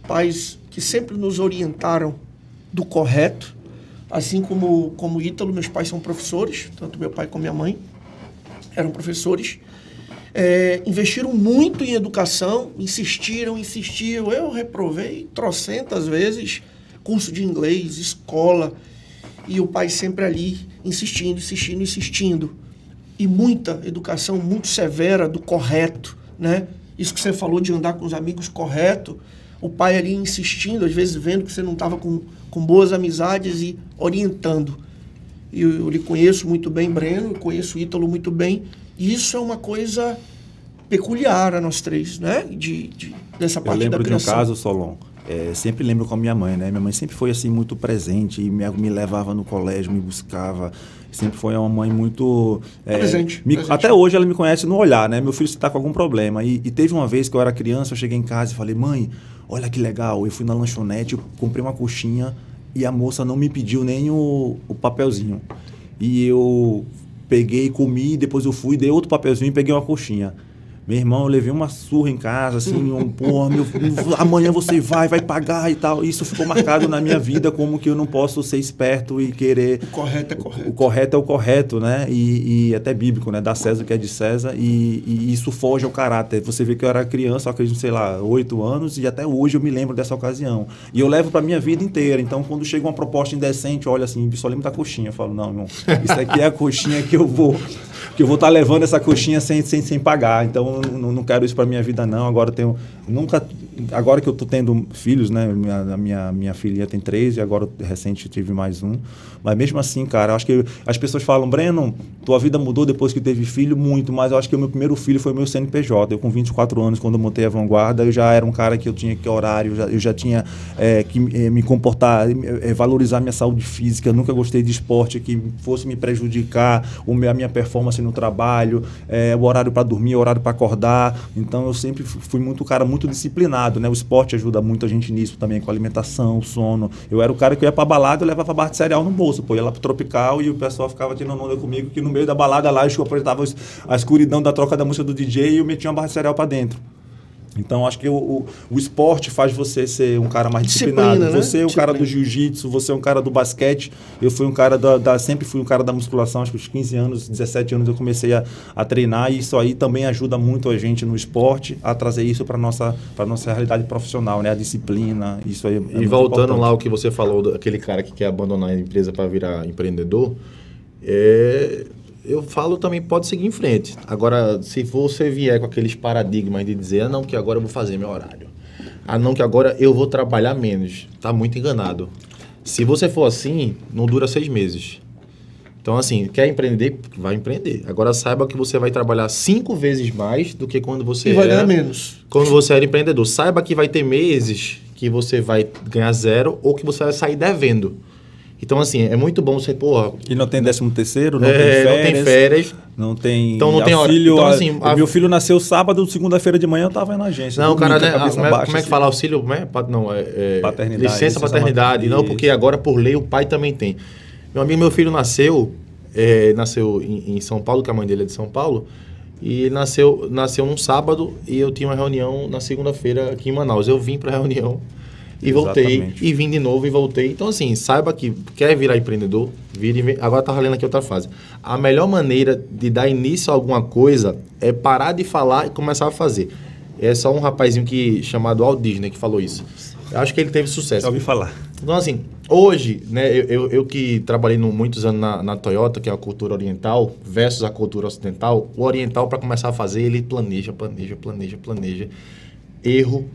pais que sempre nos orientaram do correto. Assim como, como Ítalo, meus pais são professores, tanto meu pai como minha mãe eram professores. É, investiram muito em educação, insistiram, insistiram. Eu reprovei trocentas vezes curso de inglês, escola, e o pai sempre ali insistindo, insistindo, insistindo. E muita educação muito severa do correto, né? Isso que você falou de andar com os amigos correto, o pai ali insistindo, às vezes vendo que você não estava com, com boas amizades e orientando. E eu, eu lhe conheço muito bem, Breno, conheço o Ítalo muito bem. E isso é uma coisa peculiar a nós três, né? De, de dessa parte eu lembro da de um caso, Solon, é, sempre lembro com a minha mãe, né? Minha mãe sempre foi assim muito presente, me, me levava no colégio, me buscava. Sempre foi uma mãe muito. É, presente, me, presente, Até hoje ela me conhece no olhar, né? Meu filho está com algum problema. E, e, teve uma vez que eu era criança, eu cheguei em casa e falei, mãe, olha que legal. Eu fui na lanchonete, eu comprei uma coxinha e a moça não me pediu nem o, o papelzinho. E eu peguei, comi, depois eu fui, dei outro papelzinho e peguei uma coxinha. Meu irmão, eu levei uma surra em casa, assim, um, porra, meu, amanhã você vai, vai pagar e tal. Isso ficou marcado na minha vida como que eu não posso ser esperto e querer... O correto é correto. O, o correto é o correto, né? E, e, até bíblico, né? Dá César o que é de César e, e, isso foge ao caráter. Você vê que eu era criança, acredito, sei lá, oito anos e até hoje eu me lembro dessa ocasião. E eu levo pra minha vida inteira. Então, quando chega uma proposta indecente, olha assim, só lembro da coxinha. Eu falo, não, irmão, isso aqui é a coxinha que eu vou que eu vou estar tá levando essa coxinha sem, sem, sem pagar. Então, não, não quero isso para minha vida, não. Agora tenho. Nunca. Agora que eu estou tendo filhos, né? Minha, minha, minha filha tem três e agora recente tive mais um. Mas mesmo assim, cara, acho que as pessoas falam, Breno, tua vida mudou depois que teve filho? Muito, mas eu acho que o meu primeiro filho foi meu CNPJ. Eu, com 24 anos, quando eu montei a vanguarda, eu já era um cara que eu tinha que horário, eu já, eu já tinha é, que é, me comportar, é, valorizar minha saúde física. Eu nunca gostei de esporte que fosse me prejudicar o meu, a minha performance no trabalho, é, o horário para dormir, o horário para acordar. Então eu sempre fui muito cara muito disciplinado, né? O esporte ajuda muito a gente nisso também, com a alimentação, sono. Eu era o cara que ia para balada e levava barra de cereal no bolso, pô, ia lá pro tropical e o pessoal ficava tirando onda comigo que no meio da balada lá eu apresentava a escuridão da troca da música do DJ e eu metia uma barra de cereal para dentro. Então, acho que o, o, o, esporte faz você ser um cara mais disciplinado. Disciplina, né? Você é um cara do jiu-jitsu, você é um cara do basquete. Eu fui um cara da, da, Sempre fui um cara da musculação. Acho que aos 15 anos, 17 anos eu comecei a, a treinar. E isso aí também ajuda muito a gente no esporte a trazer isso para nossa para nossa realidade profissional, né? A disciplina. Isso aí. É e voltando importante. lá o que você falou, aquele cara que quer abandonar a empresa para virar empreendedor. É, eu falo também pode seguir em frente. Agora, se você vier com aqueles paradigmas de dizer, ah, não, que agora eu vou fazer meu horário. Ah, não, que agora eu vou trabalhar menos. Tá muito enganado. Se você for assim, não dura seis meses. Então, assim, quer empreender? Vai empreender. Agora, saiba que você vai trabalhar cinco vezes mais do que quando você e vai ganhar menos. Quando você era empreendedor. Saiba que vai ter meses que você vai ganhar zero ou que você vai sair devendo. Então, assim, é muito bom você, porra. E não tem décimo terceiro, não é, tem férias. Não tem férias. Não tem. Então não tem auxílio. Então, assim, a, Meu filho nasceu sábado, segunda-feira de manhã eu estava na agência. Não, cara, né, como, é, como é que fala auxílio? Como é? Não, é, é paternidade, licença, licença paternidade. Não, porque agora por lei o pai também tem. Meu amigo, meu filho nasceu, é, nasceu em, em, São Paulo, que a mãe dele é de São Paulo. E nasceu, nasceu num sábado e eu tinha uma reunião na segunda-feira aqui em Manaus. Eu vim para a reunião e voltei, Exatamente. e vim de novo e voltei. Então, assim, saiba que quer virar empreendedor, vire. Agora tá lendo aqui outra fase. A melhor maneira de dar início a alguma coisa é parar de falar e começar a fazer. É só um rapazinho que, chamado Walt Disney que falou isso. Eu acho que ele teve sucesso. Já ouvi falar. Então, assim, hoje, né, eu, eu, eu que trabalhei no, muitos anos na, na, Toyota, que é a cultura oriental, versus a cultura ocidental, o oriental, para começar a fazer, ele planeja, planeja, planeja, planeja. Erro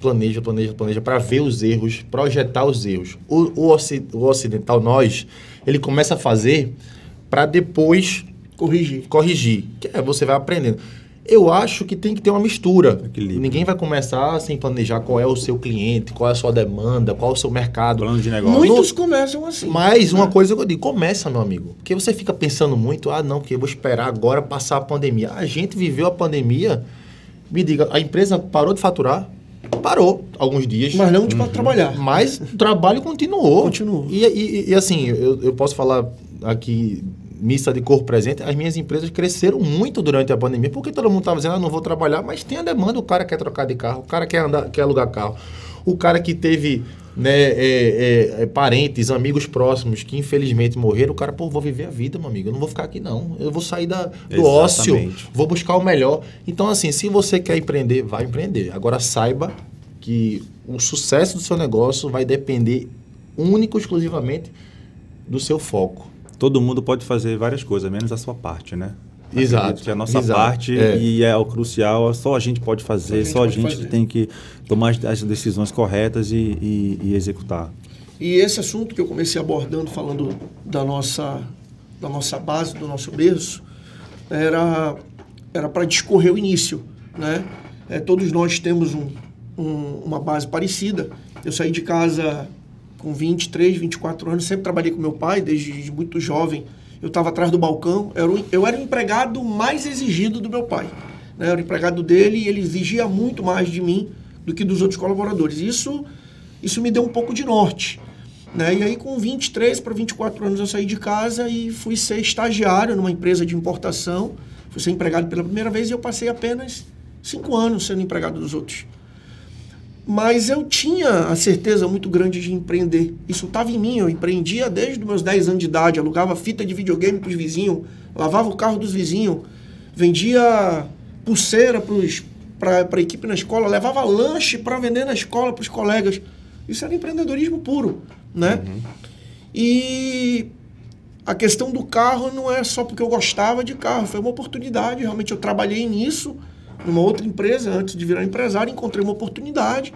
planeja, planeja, planeja para ver os erros, projetar os erros. O, o, o ocidental, nós, ele começa a fazer para depois corrigir. Corrigir. Que é, você vai aprendendo. Eu acho que tem que ter uma mistura. Equilíbrio. Ninguém vai começar sem planejar qual é o seu cliente, qual é a sua demanda, qual é o seu mercado. Plano de negócio. Muitos começam assim. Mas uma né? coisa que eu digo, começa, meu amigo. Porque você fica pensando muito, ah, não, porque eu vou esperar agora passar a pandemia. A gente viveu a pandemia, me diga, a empresa parou de faturar, parou alguns dias. Mas não para uhum. trabalhar. Mas o trabalho continuou. Continuou. E, e, e assim, eu, eu posso falar aqui missa de corpo presente, as minhas empresas cresceram muito durante a pandemia, porque todo mundo estava dizendo, ah, não vou trabalhar, mas tem a demanda, o cara quer trocar de carro, o cara quer andar, quer alugar carro, o cara que teve né, é, é, é, parentes, amigos próximos que infelizmente morreram, o cara, pô, vou viver a vida, meu amigo, eu não vou ficar aqui não, eu vou sair da, do Exatamente. ócio, vou buscar o melhor. Então, assim, se você quer empreender, vai empreender. Agora, saiba que o sucesso do seu negócio vai depender único exclusivamente do seu foco. Todo mundo pode fazer várias coisas, menos a sua parte, né? Exato. Acredito que é a nossa exato, parte é. e é o crucial, só a gente pode fazer, a gente só a gente fazer. tem que tomar as decisões corretas e, e, e, executar. E esse assunto que eu comecei abordando, falando da nossa, da nossa base, do nosso berço, era era para discorrer o início, né? É, todos nós temos um, um, uma base parecida Eu saí de casa com 23, 24 anos, sempre trabalhei com meu pai, desde muito jovem. Eu estava atrás do balcão, eu era, o, eu era o empregado mais exigido do meu pai. Né? Eu era o empregado dele e ele exigia muito mais de mim do que dos outros colaboradores. Isso, isso me deu um pouco de norte. Né? E aí, com 23 para 24 anos, eu saí de casa e fui ser estagiário numa empresa de importação. Fui ser empregado pela primeira vez e eu passei apenas cinco anos sendo empregado dos outros. Mas eu tinha a certeza muito grande de empreender. Isso estava em mim. Eu empreendia desde os meus 10 anos de idade. Alugava fita de videogame para os vizinhos, lavava o carro dos vizinhos, vendia pulseira para a equipe na escola, levava lanche para vender na escola para os colegas. Isso era empreendedorismo puro, né? Uhum. E a questão do carro não é só porque eu gostava de carro, foi uma oportunidade. Realmente eu trabalhei nisso numa outra empresa antes de virar empresário, encontrei uma oportunidade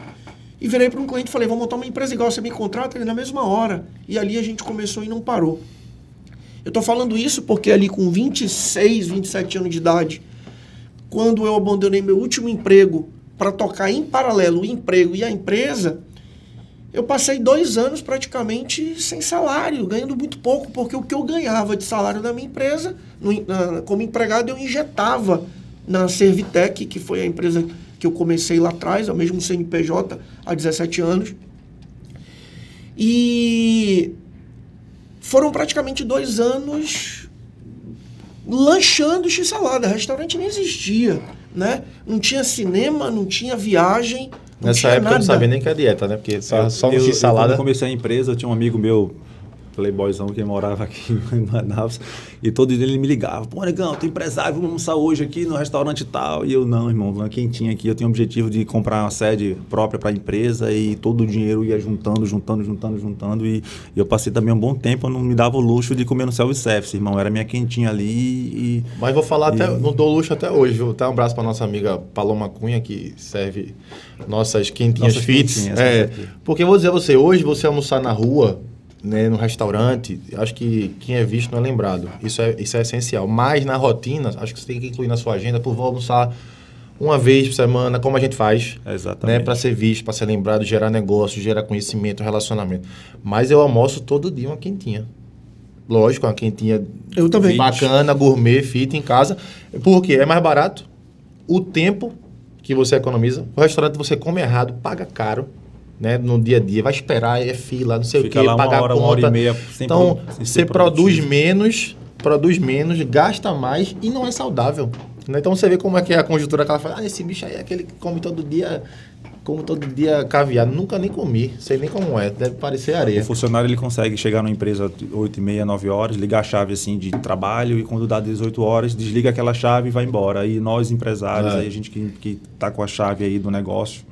e virei para um cliente e falei: vou montar uma empresa igual, você me contrata ele na mesma hora. E ali a gente começou e não parou. Eu estou falando isso porque ali com 26, 27 anos de idade, quando eu abandonei meu último emprego para tocar em paralelo o emprego e a empresa, eu passei dois anos praticamente sem salário, ganhando muito pouco, porque o que eu ganhava de salário da minha empresa, no, na, como empregado, eu injetava na Servitec, que foi a empresa que eu comecei lá atrás, ao mesmo CNPJ, há 17 anos. E foram praticamente dois anos lanchando x-salada. Restaurante nem existia, né? Não tinha cinema, não tinha viagem. Não Nessa tinha época nada. eu não sabia nem que é dieta, né? Porque só, só eu, no x-salada... Quando eu comecei a empresa, eu tinha um amigo meu playboyzão que morava aqui em Manaus, e todo dia ele me ligava, pô, negão, tu empresário, vamos almoçar hoje aqui no restaurante e tal. E eu, não, irmão, quem tinha aqui, eu tenho o objetivo de comprar uma sede própria para a empresa e todo o dinheiro ia juntando, juntando, juntando, juntando. E, e, eu passei também um bom tempo, eu não me dava o luxo de comer no self-service, irmão, era minha quentinha ali e... Mas vou falar e, até, não dou luxo até hoje, viu? Até um abraço para nossa amiga Paloma Cunha, que serve nossas quentinhas Nossas fits. quentinhas, é, porque eu vou dizer a você, hoje você almoçar na rua, né, no restaurante, acho que quem é visto não é lembrado. Isso é, isso é essencial. Mas na rotina, acho que você tem que incluir na sua agenda, por vou almoçar uma vez por semana, como a gente faz. Exatamente. Né, para ser visto, para ser lembrado, gerar negócio, gerar conhecimento, relacionamento. Mas eu almoço todo dia uma quentinha. Lógico, uma quentinha Eu também. bacana, gourmet, fit em casa. Porque é mais barato. O tempo que você economiza. O restaurante você come errado, paga caro. Né, no dia a dia, vai esperar, é fila, não sei Fica o uma pagar hora, conta. uma hora e meia sem então, sem você produz menos, produz menos, gasta mais e não é saudável. né? Então você vê como é que é a conjuntura que ela fala, ah, esse bicho aí é aquele que come todo dia, come todo dia caviar. Nunca nem comi, sei nem como é, deve parecer areia. O funcionário ele consegue chegar numa empresa 8 e meia, 9 horas, ligar a chave assim de trabalho e quando dá 18 horas, desliga aquela chave e vai embora. Aí nós empresários, É. aí a gente que, que tá com a chave aí do negócio,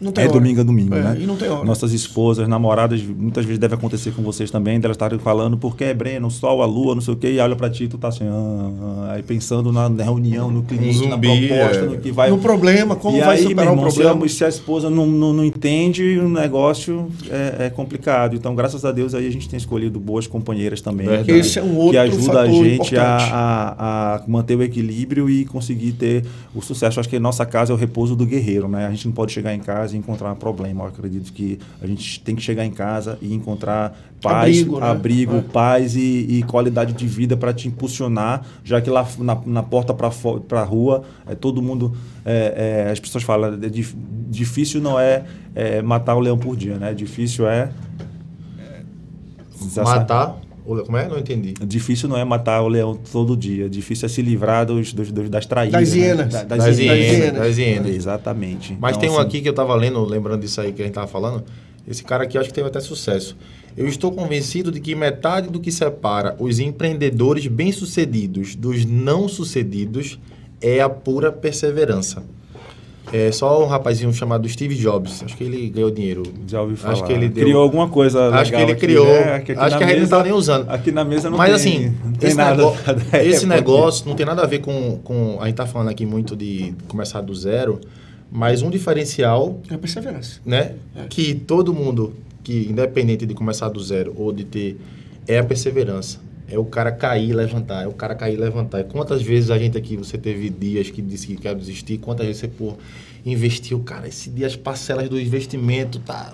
é hora. domingo a domingo, É, né? E não tem hora. Nossas esposas, namoradas, muitas vezes deve acontecer com vocês também, delas estarem falando, porque é Breno, o sol, a lua, não sei o quê, e olha pra ti, tu tá assim, ah, ah, aí pensando na reunião, no cliente, na zumbi, proposta, é. no que vai. No problema, como e vai aí, superar meu o irmão, se problema. a, se a esposa não, não, não entende, o negócio é, é complicado. Então, graças a Deus, aí a gente tem escolhido boas companheiras também. Verdade. Esse é um outro que ajuda a gente a, a, a manter o equilíbrio e conseguir ter o sucesso. Acho que a nossa casa é o repouso do guerreiro, né? A gente não pode chegar em casa e encontrar um problema. Eu acredito que a gente tem que chegar em casa e encontrar paz, Abrigo, abrigo, né? É. paz e, e qualidade de vida para te impulsionar, já que lá na, na porta para a rua, é, todo mundo, é, é, as pessoas falam, é dif- difícil não é, é matar o leão por dia, né? Difícil é... Matar, como é? Não entendi. Difícil não é matar o leão todo dia, difícil é se livrar dos, dos, dos- das traídas. Das né? hienas. Da- Das hienas, hienas. das hienas. Exatamente. Mas Então, tem um assim, aqui que eu tava lendo, lembrando disso aí que a gente tava falando. Esse cara aqui eu acho que teve até sucesso. Eu estou convencido de que metade do que separa os empreendedores bem-sucedidos dos não-sucedidos é a pura perseverança. É só um rapazinho chamado Steve Jobs. Acho que ele ganhou dinheiro. Já ouvi falar. Acho que ele deu- criou alguma coisa legal Acho que ele aqui, criou. né? Aqui- aqui acho que a gente não estava nem usando. Aqui na mesa não Mas tem, assim, não tem esse, nada. nego- esse negócio não tem nada a ver com, com. A gente tá falando aqui muito de começar do zero, mas um diferencial, É perseverança. né? É. Que todo mundo, que independente de começar do zero ou de ter, é a perseverança. É o cara cair e levantar, é o cara cair e levantar. E quantas vezes a gente aqui, você teve dias que disse que quer desistir, quantas vezes você, pô, investiu, cara, esse dia as parcelas do investimento tá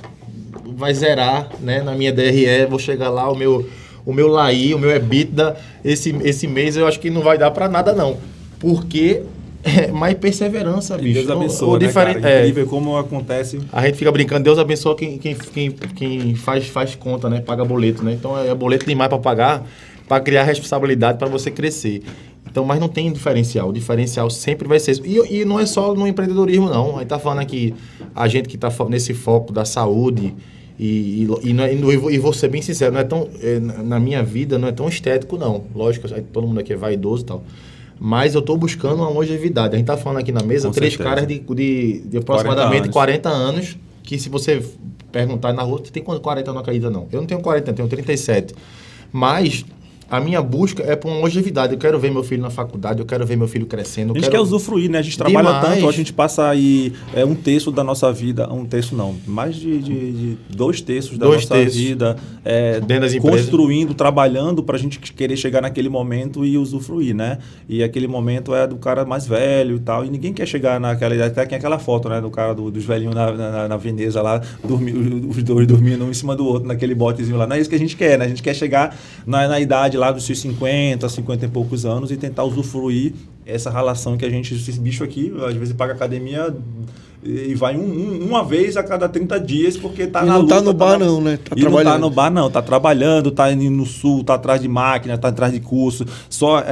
vai zerar, né? Na minha DRE, vou chegar lá, o meu, o meu LAI, o meu EBITDA, esse, esse mês eu acho que não vai dar para nada, não. Porque é mais perseverança, bicho. Deus abençoe, o, o né, diferente, cara? Incrível como acontece. A gente fica brincando, Deus abençoa quem, quem, quem, quem faz, faz conta, né? Paga boleto, né? Então é boleto demais para pagar, para criar responsabilidade para você crescer. Então, mas não tem diferencial. O diferencial sempre vai ser isso. E, e não é só no empreendedorismo, não. A gente tá falando aqui, a gente que está nesse foco da saúde, e, e, e, não, é, e, vou ser bem sincero, não é tão, é, na minha vida não é tão estético, não. Lógico, todo mundo aqui é vaidoso e tal. Mas eu estou buscando uma longevidade. A gente está falando aqui na mesa, Com três certeza. caras de, de, de aproximadamente 40 anos. 40 anos, que se você perguntar na rua, você tem quanto 40 não acredita não. Eu não tenho 40, eu tenho 37. Mas a minha busca é por uma longevidade. Eu quero ver meu filho na faculdade, eu quero ver meu filho crescendo. A gente quero... quer usufruir, né? A gente trabalha Demais. tanto, a gente passa aí é, um terço da nossa vida, um terço não, mais de, de, de dois terços da dois nossa terços. vida é, construindo, trabalhando para a gente querer chegar naquele momento e usufruir, né? E aquele momento é do cara mais velho e tal, e ninguém quer chegar naquela idade. Até tem aquela foto, né? Do cara do, dos velhinhos na, na, na, Veneza lá, dormi, os dois dormindo um em cima do outro naquele botezinho lá. Não é isso que a gente quer, né? A gente quer chegar na, na idade lá dos seus 50, 50 e poucos anos e tentar usufruir essa relação que a gente, esse bicho aqui, às vezes paga academia e vai um, um, uma vez a cada 30 dias porque tá e na não luta. tá no bar não, né? Tá e não tá no bar não, tá trabalhando, tá indo no sul, tá atrás de máquina, tá atrás de curso. Só é,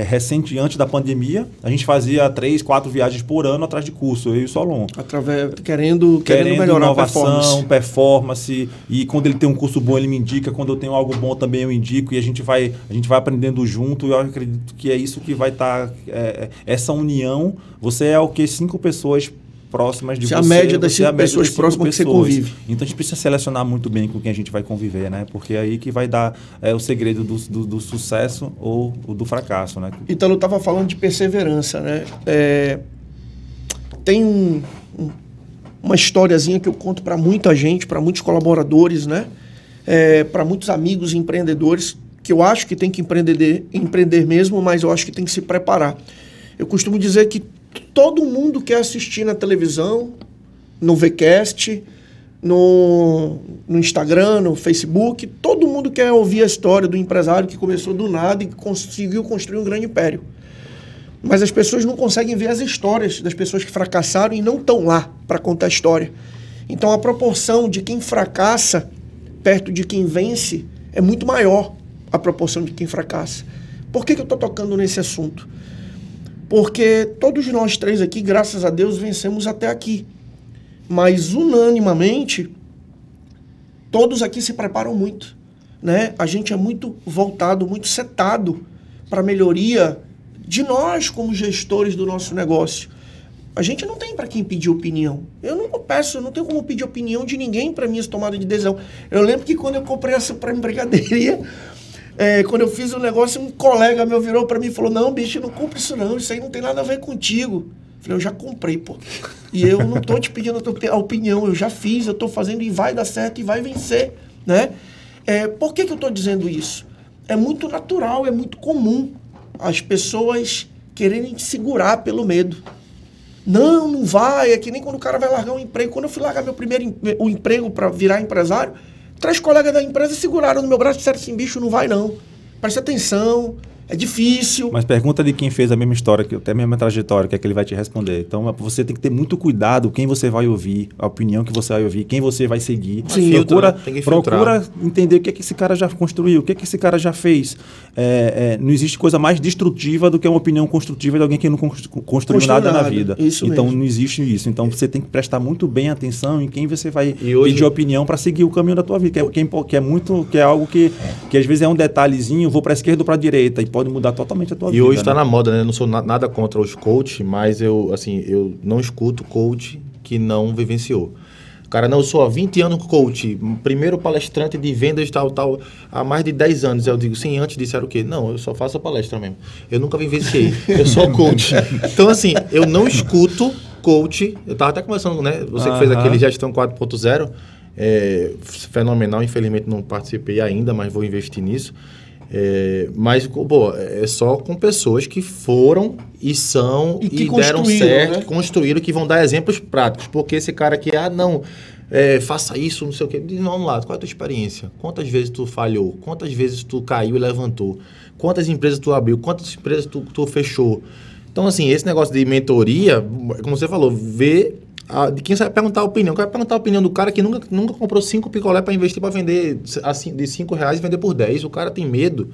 é, recente, antes da pandemia, a gente fazia três, quatro viagens por ano atrás de curso, eu e o Solon. Através, querendo, querendo, querendo melhorar inovação, a performance. performance. E quando ele tem um curso bom, ele me indica. Quando eu tenho algo bom, também eu indico. E a gente vai, a gente vai aprendendo junto. E eu acredito que é isso que vai estar... Tá, é, essa união, você é o que? Cinco pessoas próximas de se você. A média das cinco pessoas próximas que você convive. Então a gente precisa selecionar muito bem com quem a gente vai conviver, né? Porque é aí que vai dar é, o segredo do, do, do sucesso ou do fracasso, né? Então eu estava falando de perseverança, né? É, tem um, um, uma historiazinha que eu conto para muita gente, para muitos colaboradores, né? É, para muitos amigos empreendedores que eu acho que tem que empreender, empreender mesmo, mas eu acho que tem que se preparar. Eu costumo dizer que todo mundo quer assistir na televisão, no VCast, no, no Instagram, no Facebook. Todo mundo quer ouvir a história do empresário que começou do nada e conseguiu construir um grande império. Mas as pessoas não conseguem ver as histórias das pessoas que fracassaram e não estão lá para contar a história. Então a proporção de quem fracassa perto de quem vence é muito maior a proporção de quem fracassa. Por que, que eu estou tocando nesse assunto? Porque todos nós três aqui, graças a Deus, vencemos até aqui. Mas unanimamente, todos aqui se preparam muito. Né? A gente é muito voltado, muito setado para a melhoria de nós como gestores do nosso negócio. A gente não tem para quem pedir opinião. Eu não peço, não tenho como pedir opinião de ninguém para minhas tomadas de decisão. Eu lembro que quando eu comprei essa para brigadeira, é, quando eu fiz o um negócio, um colega meu virou para mim e falou: Não, bicho, não compre isso não, isso aí não tem nada a ver contigo. Eu falei: Eu já comprei, pô. E eu não tô te pedindo a opinião, eu já fiz, eu tô fazendo e vai dar certo e vai vencer, né? É, por que, que eu tô dizendo isso? É muito natural, é muito comum as pessoas quererem te segurar pelo medo. Não, não vai. É que nem quando o cara vai largar um emprego. Quando eu fui largar meu primeiro o emprego para virar empresário, Três colegas da empresa seguraram no meu braço e disseram assim: bicho, não vai não. Preste atenção, é difícil. Mas pergunta de quem fez a mesma história, que tem a mesma trajetória, que é que ele vai te responder. Então você tem que ter muito cuidado quem você vai ouvir, a opinião que você vai ouvir, quem você vai seguir. Sim, procura, procura entender o que, é que esse cara já construiu, o que, é que esse cara já fez. É, é, não existe coisa mais destrutiva do que uma opinião construtiva de alguém que não construiu, construiu nada, nada, na vida. Isso então mesmo. não existe isso. Então você tem que prestar muito bem atenção em quem você vai hoje... pedir opinião para seguir o caminho da tua vida, que é, que é, que é muito, que é algo que, que às vezes é um detalhezinho, vou para a esquerda ou para a direita e pode mudar totalmente a tua e vida. E hoje está né? na moda, né? Eu não sou na, nada contra os coach, mas eu, assim, eu não escuto coach que não vivenciou. Cara, não, eu sou há 20 anos coach, primeiro palestrante de vendas tal, tal, há mais de 10 anos. Eu digo, sim, antes disso era o quê? Não, eu só faço a palestra mesmo. Eu nunca vivenciei, eu sou coach. Então, assim, eu não escuto coach. Eu tava até começando, né? Você que fez aquele gestão 4.0, é, fenomenal, infelizmente não participei ainda, mas vou investir nisso. É, mas, pô, é só com pessoas que foram e são e, e deram certo, né? construíram, que vão dar exemplos práticos. Porque esse cara aqui, ah, não, é, faça isso, não sei o quê. Diz, não, vamos lá, qual é a tua experiência? Quantas vezes tu falhou? Quantas vezes tu caiu e levantou? Quantas empresas tu abriu? Quantas empresas tu, tu fechou? Então, assim, esse negócio de mentoria, como você falou, ver a, de quem você vai perguntar a opinião. Quem vai perguntar a opinião do cara que nunca, nunca comprou cinco picolé para investir para vender assim, de cinco reais e vender por 10. O cara tem medo.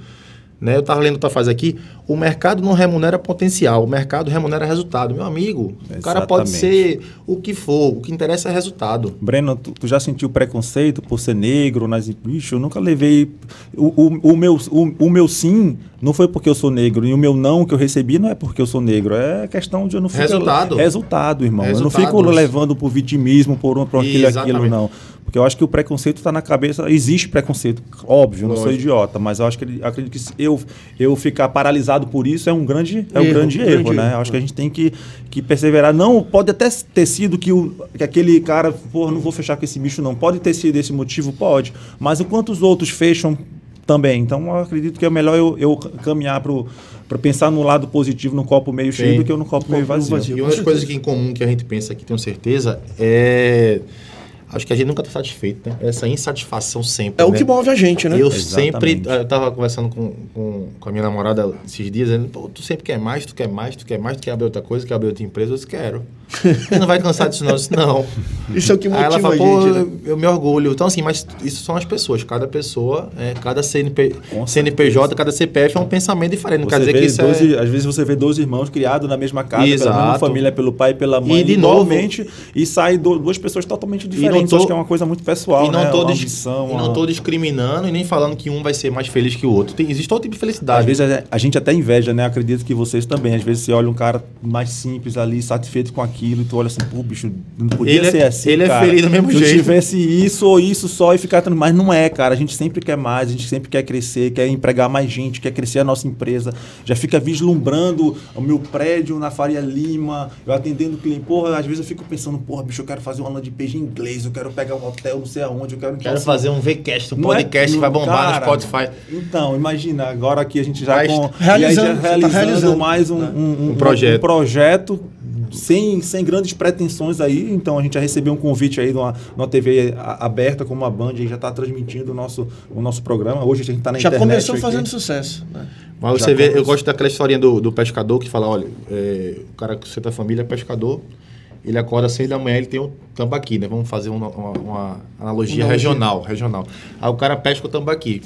Né? Eu estava lendo tua fase aqui. O mercado não remunera potencial, o mercado remunera resultado. Meu amigo, Exatamente. o cara pode ser o que for, o que interessa é resultado. Breno, tu, tu já sentiu preconceito por ser negro? Nas... Bicho, eu nunca levei. O, o, o meu, o, o, meu sim não foi porque eu sou negro, e o meu não que eu recebi não é porque eu sou negro. É questão de eu não ficar. Resultado. Resultado, irmão. Eu não fico levando por vitimismo, por, um, por aquilo, aquilo, não. Porque eu acho que o preconceito está na cabeça. Existe preconceito, óbvio, Lógico. não sou idiota, mas eu acho que ele, acredito que eu, eu ficar paralisado por isso é um grande, é um erro, grande, erro, grande né? Erro. Acho que a gente tem que, que perseverar. Não, pode até ter sido que, o, que aquele cara, pô, não vou fechar com esse bicho, não. Pode ter sido esse motivo, pode. Mas enquanto os outros fecham também. Então, eu acredito que é melhor eu, eu caminhar para pensar no lado positivo, no copo meio cheio, do que no copo, copo meio vazio. vazio. E uma das coisas que em comum que a gente pensa aqui, tenho certeza, é acho que a gente nunca está satisfeito, né? Essa insatisfação sempre. É né? o que move a gente, né? Eu Exatamente. sempre. Eu estava conversando com, com, com, a minha namorada esses dias, dizendo: Pô, tu sempre quer mais, tu quer mais, tu quer mais, tu quer abrir outra coisa, quer abrir outra empresa. Eu disse: Quero. Você não vai cansar disso, não. Eu disse: Não. Isso é o que motiva Aí ela fala, Pô, gente, né? eu, eu, me orgulho. Então, assim, mas isso são as pessoas. Cada pessoa, é, cada CNP, CNPJ, cada CPF é um pensamento diferente. Não você quer dizer que isso 12, é... Às vezes você vê dois irmãos criados na mesma casa, Exato. pela mesma família, pelo pai e pela mãe, e de novo, e saem duas pessoas totalmente diferentes. Tô... Acho que é uma coisa muito pessoal, e não né? Tô ambição, e não estou discriminando e nem falando que um vai ser mais feliz que o outro. Tem, existe todo tipo de felicidade. Às vezes a, gente até inveja, né? Acredito que vocês também. Às vezes você olha um cara mais simples ali, satisfeito com aquilo, e tu olha assim, pô, bicho, não podia ele ser é, assim, Ele é cara. é feliz do mesmo Se jeito. Se tivesse isso ou isso só e ficar... Mas não é, cara. A gente sempre quer mais, a gente sempre quer crescer, quer empregar mais gente, quer crescer a nossa empresa. Já fica vislumbrando o meu prédio na Faria Lima, eu atendendo o cliente. Porra, às vezes eu fico pensando, porra, bicho, eu quero fazer uma aula de peixe em inglês, eu quero pegar um hotel, não sei aonde, eu quero... Quero fazer um VCast, um é podcast é, que vai bombar cara, no Spotify. Então, imagina, agora aqui a gente já Mas, com, realizando, já realizando, tá realizando, mais um, né? um, um, projeto. um projeto sem, sem grandes pretensões aí. Então a gente já recebeu um convite aí de uma, uma TV aberta como a Band e já está transmitindo o nosso, o nosso programa. Hoje a gente está na já internet. Já começou aqui. fazendo sucesso. Né? Mas já você vê, eu gosto daquela historinha do, do pescador que fala, olha, é, o cara que você da família é pescador, ele acorda às seis da manhã, ele tem o tambaqui, né? Vamos fazer uma, uma, uma analogia regional, regional. Aí o cara pesca o tambaqui.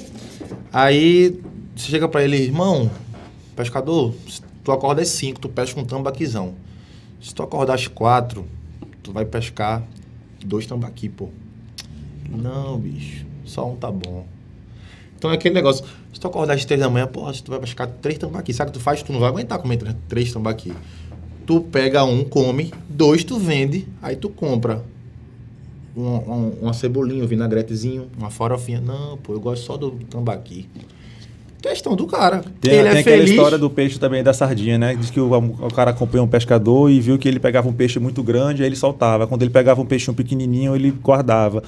Aí você chega para ele, irmão, pescador, tu acorda às cinco, tu pesca um tambaquizão. Se tu acordar às quatro, tu vai pescar dois tambaqui, pô. Não, bicho, só um tá bom. Então é aquele negócio. Se tu acordar às três da manhã, pô, se tu vai pescar três tambaqui, sabe o que tu faz? Tu não vai aguentar comer três tambaqui. Tu pega um, come, dois tu vende, aí tu compra uma, uma cebolinha, um vinagretezinho, uma farofinha. Não, pô, eu gosto só do tambaqui. Questão do cara. Tem, ele tem é aquela feliz. história do peixe também, da sardinha, né? Diz que o, o, cara acompanhou um pescador e viu que ele pegava um peixe muito grande, aí ele soltava. Quando ele pegava um peixe pequenininho, ele guardava.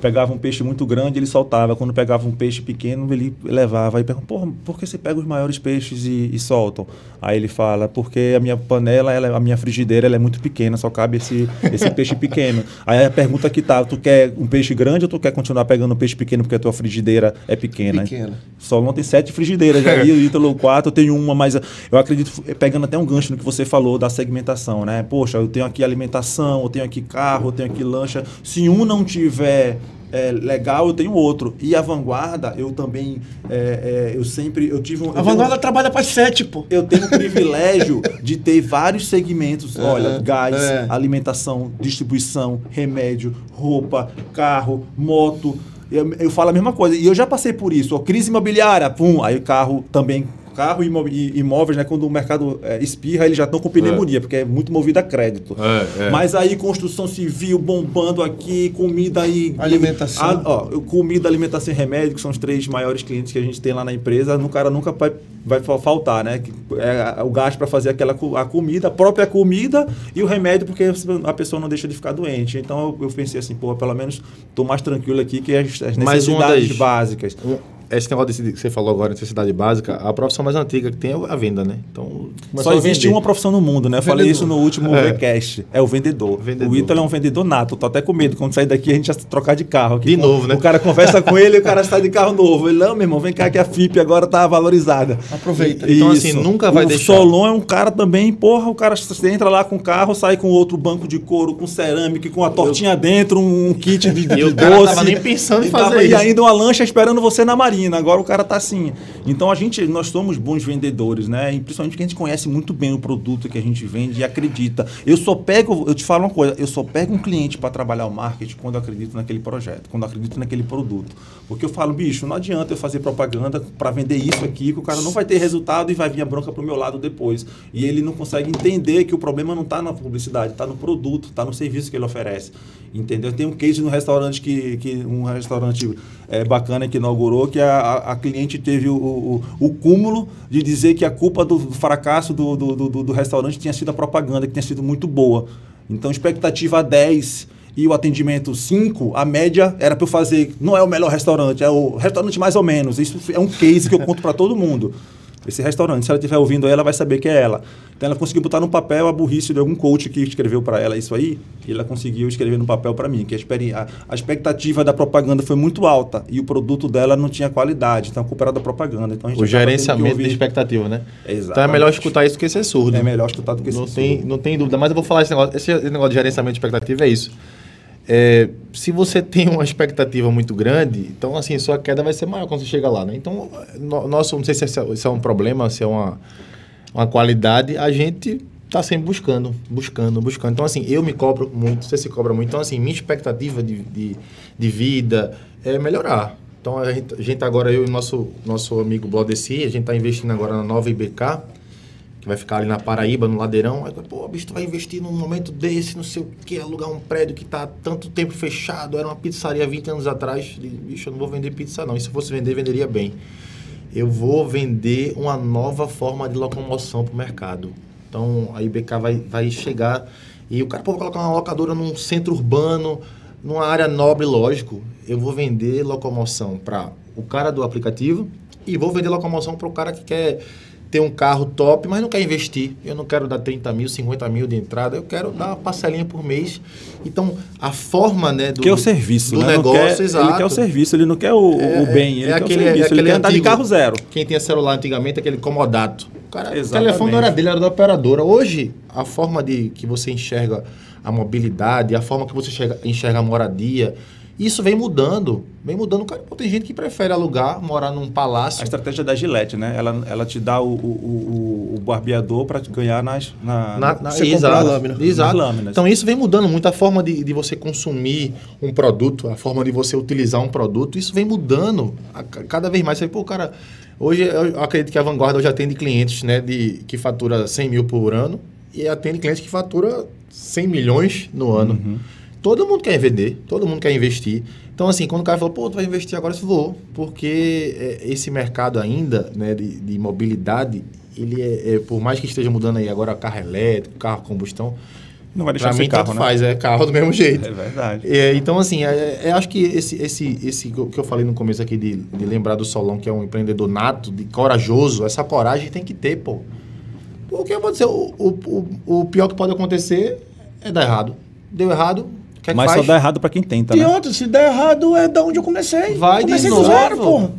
Pegava um peixe muito grande, ele soltava. Quando pegava um peixe pequeno, ele levava. Aí pergunta, porra, por que você pega os maiores peixes e, e soltam? Aí ele fala, porque a minha panela, ela, a minha frigideira, ela é muito pequena, só cabe esse, esse peixe pequeno. Aí a pergunta que tá, tu quer um peixe grande ou tu quer continuar pegando um peixe pequeno porque a tua frigideira é pequena? Pequena. Só não tem sete frigideiras já aí, o Ítalo 4 eu tenho uma, mas eu acredito, pegando até um gancho no que você falou da segmentação, né? Poxa, eu tenho aqui alimentação, eu tenho aqui carro, eu tenho aqui lancha. Se um não tiver é, legal, eu tenho outro. E a vanguarda, eu também, é, é, eu sempre, eu tive um... A vanguarda tenho, trabalha para sete, pô. Eu tenho o privilégio de ter vários segmentos. Olha, gás, é. alimentação, distribuição, remédio, roupa, carro, moto eu, eu falo a mesma coisa. E eu já passei por isso. Ó, crise imobiliária, pum, aí o carro também carro e imóveis, né, quando o mercado é, espirra, eles já estão com pneumonia, é. porque é muito movido a crédito. É, é. Mas aí construção civil bombando aqui, comida e alimentação, a, ó, comida, alimentação e remédio, que são os três maiores clientes que a gente tem lá na empresa, no cara nunca vai, vai faltar, né? É o gasto para fazer aquela a comida, a própria comida e o remédio, porque a pessoa não deixa de ficar doente. Então eu, eu pensei assim, pô, pelo menos estou mais tranquilo aqui que as, as necessidades das, básicas. Esse negócio que você falou agora, necessidade básica, a profissão mais antiga que tem é a venda, né? Então, Só existe uma profissão no mundo, né? Eu falei isso no último é. VCast. É o vendedor. vendedor. O Ítalo é um vendedor nato. Tô até com medo. Quando sair daqui, a gente já trocar de carro. Aqui, de novo, né? O cara conversa com ele e o cara sai de carro novo. Ele, não, meu irmão, vem cá que a FIP agora tá valorizada. Aproveita. Então, assim, nunca vai o deixar. O Solon é um cara também, porra, o cara entra lá com o carro, sai com outro banco de couro, com cerâmica, com a tortinha eu... dentro, um kit de, de e cara doce. tava nem pensando em fazer isso. E ainda uma lancha esperando você na marina. Agora o cara tá assim. Então a gente, nós somos bons vendedores, né? E principalmente porque a gente conhece muito bem o produto que a gente vende e acredita. Eu só pego, eu te falo uma coisa, eu só pego um cliente para trabalhar o marketing quando eu acredito naquele projeto, quando eu acredito naquele produto. Porque eu falo, bicho, não adianta eu fazer propaganda para vender isso aqui, que o cara não vai ter resultado e vai vir a bronca pro meu lado depois. E ele não consegue entender que o problema não está na publicidade, está no produto, está no serviço que ele oferece. Entendeu? Tem um case no restaurante que, que um restaurante é, bacana que inaugurou, que a, a cliente teve o, o, o, cúmulo de dizer que a culpa do fracasso do, do, do, do restaurante tinha sido a propaganda, que tinha sido muito boa. Então, expectativa 10 e o atendimento 5, a média era para eu fazer, não é o melhor restaurante, é o restaurante mais ou menos. Isso é um case que eu conto para todo mundo esse restaurante. Se ela estiver ouvindo ela, vai saber que é ela. Então ela conseguiu botar no papel a burrice de algum coach que escreveu para ela isso aí, e ela conseguiu escrever no papel para mim, que a, a, expectativa da propaganda foi muito alta e o produto dela não tinha qualidade, então a culpa era da propaganda. Então, o gerenciamento de expectativa, né? Exatamente. Então é melhor escutar isso do que ser surdo. É melhor escutar do que não ser tem, surdo. Não tem dúvida, mas eu vou falar esse negócio, esse negócio de gerenciamento de expectativa é isso. É, se você tem uma expectativa muito grande, então assim, sua queda vai ser maior quando você chega lá, né? Então, no, nosso, não sei se é, se é um problema, se é uma, uma qualidade, a gente está sempre buscando, buscando, buscando. Então, assim, eu me cobro muito, você se cobra muito. Então, assim, minha expectativa de, de, de vida é melhorar. Então, a gente, a gente agora, eu e nosso, nosso amigo Blodeci, a gente está investindo agora na nova IBK, que vai ficar ali na Paraíba, no Ladeirão. Aí, pô, bicho, tu vai investir num momento desse, não sei o que, alugar um prédio que tá tanto tempo fechado, era uma pizzaria 20 anos atrás. Bicho, eu não vou vender pizza não. E se fosse vender, venderia bem. Eu vou vender uma nova forma de locomoção para o mercado. Então, a IBK vai, vai chegar e o cara, pô, colocar uma locadora num centro urbano, numa área nobre, lógico. Eu vou vender locomoção para o cara do aplicativo e vou vender locomoção para o cara que quer ter um carro top, mas não quer investir. Eu não quero dar 30 mil, 50 mil de entrada, eu quero dar uma parcelinha por mês. Então, a forma né, do, que é o serviço, do né? negócio, quer, exato. Ele quer o serviço, ele não quer o, é, o bem, ele é quer aquele, o serviço, é aquele ele quer andar de carro zero. Quem tinha celular antigamente, aquele comodato. O, cara, o telefone não era dele, era da operadora. Hoje, a forma de que você enxerga a mobilidade, a forma que você enxerga, enxerga a moradia, isso vem mudando, vem mudando. Tem gente que prefere alugar, morar num palácio. A estratégia da Gillette, né? Ela, ela te dá o, o, o, o barbeador para ganhar nas na, na, na, exato, lâmina. exato. lâminas. Então isso vem mudando muito a forma de, de você consumir um produto, a forma de você utilizar um produto. Isso vem mudando a, cada vez mais. Você, pô, cara, hoje eu acredito que a Vanguarda já atende clientes, né, de que fatura 100 mil por ano e atende clientes que fatura 100 milhões no ano. Uhum. Todo mundo quer vender, todo mundo quer investir. Então, assim, quando o cara fala, pô, tu vai investir agora, eu vou. Porque é, esse mercado ainda, né, de, de mobilidade, ele é, é, por mais que esteja mudando aí agora carro elétrico, carro combustão, não vai deixar de ser carro, né? faz, é carro do mesmo jeito. É verdade. É, então, assim, é, é, acho que esse, esse, esse que eu falei no começo aqui de, de lembrar do Solon, que é um empreendedor nato, de corajoso, essa coragem tem que ter, pô. Porque eu vou dizer, o, o, o, o pior que pode acontecer é dar errado. Deu errado, que é Mas só dá errado para quem tenta, e né? E outra, se der errado, é da onde eu comecei. Vai comecei de novo. Zero, porra.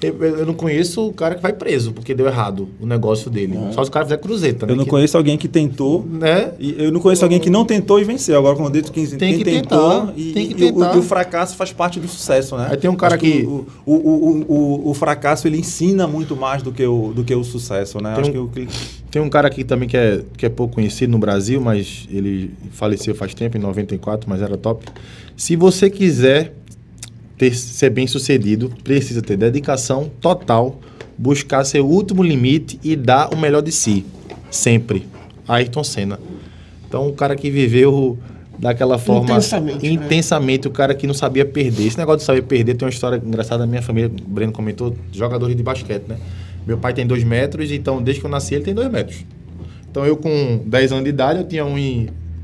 Eu, eu, não conheço o cara que vai preso porque deu errado o negócio dele. É. Só se o cara fizer cruzeta. Né? Eu não que... conheço alguém que tentou. Né? E eu não conheço alguém que não tentou e venceu. Agora, quando eu digo que tem que tentou, tentar, e, tem que tentar. E, o, e o fracasso faz parte do sucesso, né? Aí tem um cara Acho que. O, o, o, o, o, fracasso ele ensina muito mais do que o, do que o sucesso, né? Tem Acho um, que, tem um cara aqui também que é, que é pouco conhecido no Brasil, mas ele faleceu faz tempo, em 94, mas era top se você quiser ter, ser bem sucedido, precisa ter dedicação total, buscar seu último limite e dar o melhor de si. Sempre. Ayrton Senna. Então, o cara que viveu daquela forma intensamente, né? intensamente né? o cara que não sabia perder. Esse negócio de saber perder tem uma história engraçada da minha família. O Breno comentou, jogadores de basquete, né? Meu pai tem dois metros, então desde que eu nasci ele tem dois metros. Então eu com 10 anos de idade, eu tinha um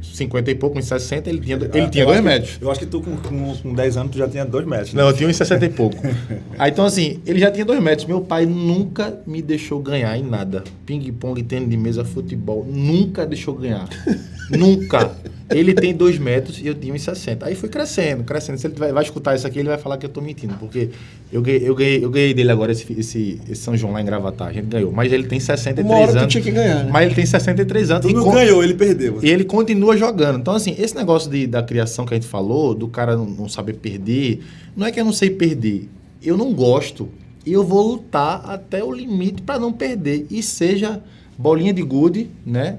50 e pouco, uns 60, ele tinha, ele tinha 2 metros. Eu acho que tu com, com, com 10 anos tu já tinha 2 metros. Né? Não, eu tinha uns 60 e pouco. Aí, então, assim, ele já tinha 2 metros. Meu pai nunca me deixou ganhar em nada. Ping-pong, tênis de mesa, futebol. Nunca deixou ganhar. nunca. Ele tem 2 metros e eu tinha uns 60. Aí foi crescendo, crescendo. Se ele vai, vai, escutar isso aqui, ele vai falar que eu tô mentindo. Porque eu ganhei, eu ganhei, eu ganhei dele agora esse, esse, esse São João lá em Gravatar. A gente ganhou. Mas ele tem 63 Uma hora anos. tinha que ganhar, né? Mas ele tem 63 anos. Tu e não ganhou, ele perdeu. e ele continua jogando. Então, assim, esse negócio de, da criação que a gente falou, do cara não, não saber perder, não é que eu não sei perder. Eu não gosto. E eu vou lutar até o limite para não perder. E seja bolinha de gude, né?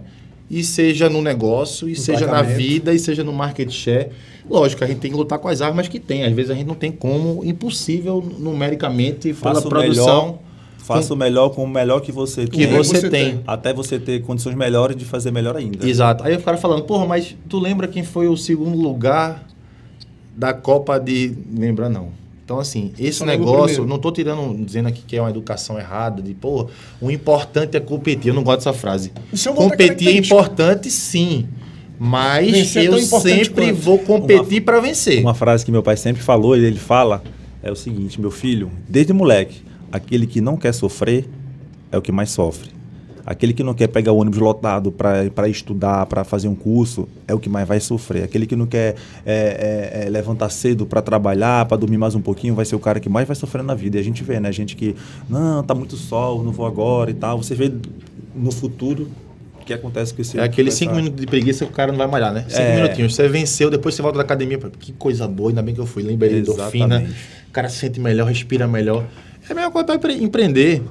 E seja no negócio, e seja na vida, e seja no market share. Lógico, a gente tem que lutar com as armas que tem. Às vezes a gente não tem como, impossível numericamente, pela Faça o produção melhor, faça o melhor com o melhor que você que tem. você, você tem. tem. Até você ter condições melhores de fazer melhor ainda. Exato. Aí o cara falando, porra, mas tu lembra quem foi o segundo lugar da Copa de. Lembra não. Então, assim, esse negócio, não tô tirando, dizendo aqui que é uma educação errada, de, porra, o importante é competir. Eu não gosto dessa frase. É competir é importante, sim. Mas Vencer é eu importante sempre quanto. vou competir para vencer. Uma frase que meu pai sempre falou, e ele fala, é o seguinte, meu filho, desde moleque, aquele que não quer sofrer é o que mais sofre. Aquele que não quer pegar o ônibus lotado para estudar, para fazer um curso, é o que mais vai sofrer. Aquele que não quer é, é, é, levantar cedo para trabalhar, para dormir mais um pouquinho, vai ser o cara que mais vai sofrer na vida. E a gente vê, né? Gente que, não, tá muito sol, não vou agora e tal. Você vê no futuro o que acontece com esse É aqueles cinco minutos de preguiça que o cara não vai malhar, né? Cinco É. minutinhos. Você venceu, depois você volta da academia. Que coisa boa, ainda bem que eu fui. Lembra de endorfina. O cara se sente melhor, respira melhor. É a mesma coisa para empre- empreender.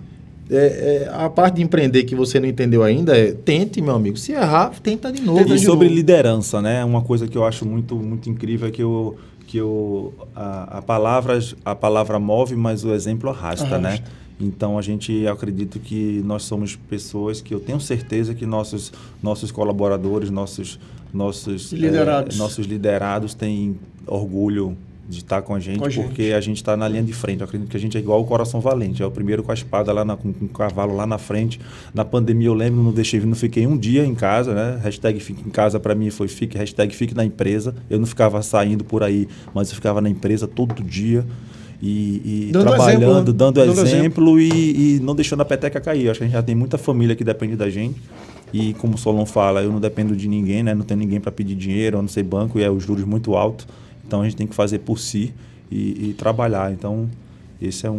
É, é, a parte de empreender que você não entendeu ainda é tente, meu amigo. Se errar, tenta de novo. E de sobre novo. liderança, né? Uma coisa que eu acho muito, muito incrível é que, eu, que eu, a, a, palavra, a palavra move, mas o exemplo arrasta, né? Arrasta. Então a gente acredito que nós somos pessoas que eu tenho certeza que nossos, nossos colaboradores, nossos, nossos, Liderados. eh, nossos liderados têm orgulho de estar com a gente, Com a gente. porque a gente está na linha de frente. Eu acredito que a gente é igual o coração valente. É o primeiro com a espada lá, na, com, com o cavalo lá na frente. Na pandemia eu lembro, não deixei, não fiquei um dia em casa, né? Hashtag fique em casa para mim foi fique, hashtag fique na empresa. Eu não ficava saindo por aí, mas eu ficava na empresa todo dia. E, e Dando trabalhando, exemplo, né? dando, Dando exemplo, E, e não deixando a peteca cair. Acho que a gente já tem muita família que depende da gente. E como o Solon fala, eu não dependo de ninguém, né? Não tenho ninguém para pedir dinheiro, eu não sei banco e é os juros muito altos. Então a gente tem que fazer por si e, e trabalhar. Então esse é um,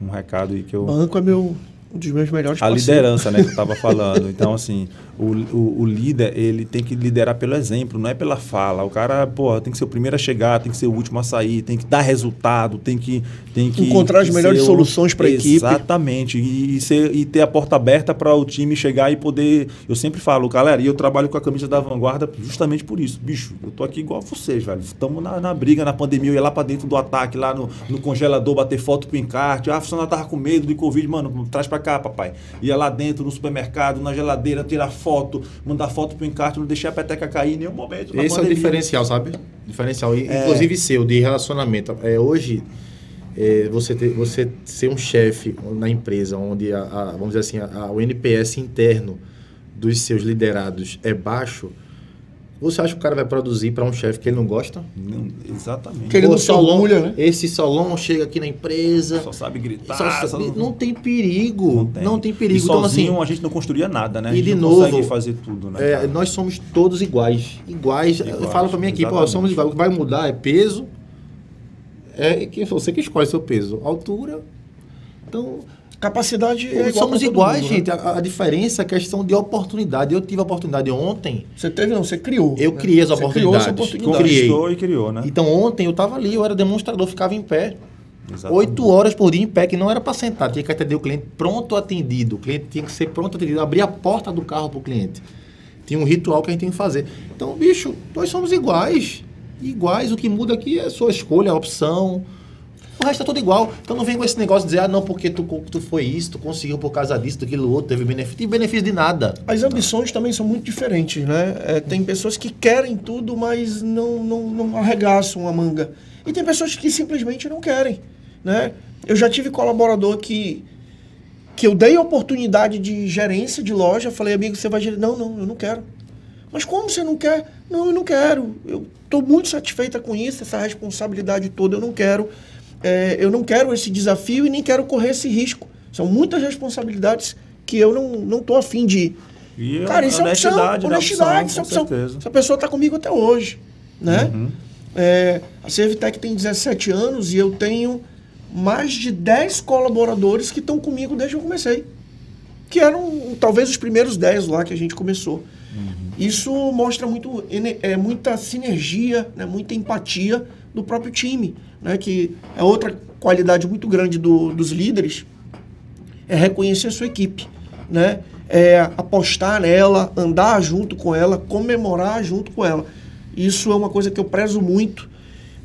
um, um recado aí que eu Banco é meu, um dos meus melhores a parceiros. liderança, né, que eu estava falando. Então, assim, o, o, o líder, ele tem que liderar pelo exemplo, não é pela fala. O cara, pô, tem que ser o primeiro a chegar, tem que ser o último a sair, tem que dar resultado, tem que... Tem que Encontrar as melhores o- soluções pra equipe. Exatamente. E, e ser, e ter a porta aberta para o time chegar e poder... Eu sempre falo, galera, e eu trabalho com a camisa da vanguarda justamente por isso. Bicho, eu tô aqui igual vocês, velho. Estamos na, na briga, na pandemia, eu ia lá para dentro do ataque, lá no, no congelador, bater foto pro encarte. Ah, a funcionária tava com medo de Covid, mano, traz para cá, papai. Ia lá dentro, no supermercado, na geladeira, tirar foto, mandar foto pro encarte, não deixar a peteca cair em nenhum momento. Esse é o pandemia. diferencial, sabe? Diferencial, É. inclusive seu, de relacionamento. É, hoje, é, você, ter, você ser um chefe na empresa, onde, a, a- vamos dizer assim, a- a- o NPS interno dos seus liderados é baixo, você acha que o cara vai produzir para um chefe que ele não gosta? Não, exatamente. Que ele não se orgulha, né? Esse Solon chega aqui na empresa... Só sabe gritar. só- só- não tem perigo, não tem, perigo. E Então, sozinho assim, a gente não construía nada, né? e a gente de não novo, consegue fazer tudo, né? É, nós somos todos iguais. Iguais. Iguais, Fala pra mim aqui, pô, exatamente. somos iguais. O que vai mudar é peso. É que você que escolhe seu peso. Altura. Então, Capacidade é igual somos iguais, mundo, né? gente. A, a diferença é questão de oportunidade. Eu tive a oportunidade ontem. Você teve, não, você criou. Eu né? criei as Você criou essa oportunidades. oportunidade. criei. E criou, né? Então, ontem eu tava ali, eu era demonstrador, ficava em pé. Exatamente. Oito horas por dia em pé, que não era para sentar, tinha que atender o cliente pronto atendido. O cliente tinha que ser pronto atendido, abrir a porta do carro para o cliente. Tinha um ritual que a gente tem que fazer. Então, bicho, nós somos iguais. Iguais, o que muda aqui é a sua escolha, a opção. O resto é tudo igual. Então não vem com esse negócio de dizer, ah, não, porque tu, tu foi isso, tu conseguiu por causa disso, daquilo outro, teve benefício. Tem benefício de nada. As ambições também são muito diferentes, né? É, tem pessoas que querem tudo, mas não, não, não arregaçam a manga. E tem pessoas que simplesmente não querem, né? Eu já tive colaborador que que eu dei oportunidade de gerência de loja, falei, amigo, você vai gerir. Não, não, eu não quero. Mas como você não quer? Não, eu não quero. Eu estou muito satisfeita com isso, essa responsabilidade toda. Eu não quero. É, eu não quero esse desafio e nem quero correr esse risco. São muitas responsabilidades que eu não não tô afim de. E Cara, isso é opção, honestidade, né? honestidade, Opção, isso é opção. certeza. Essa pessoa está comigo até hoje, né? Uhum. É, a Servitec tem 17 anos e eu tenho mais de 10 colaboradores que estão comigo desde que eu comecei. Que eram talvez os primeiros 10 lá que a gente começou. Isso mostra muito, é, muita sinergia, né, muita empatia do próprio time. Né, que é outra qualidade muito grande do- dos líderes, é reconhecer a sua equipe, né? É apostar nela, andar junto com ela, comemorar junto com ela. Isso é uma coisa que eu prezo muito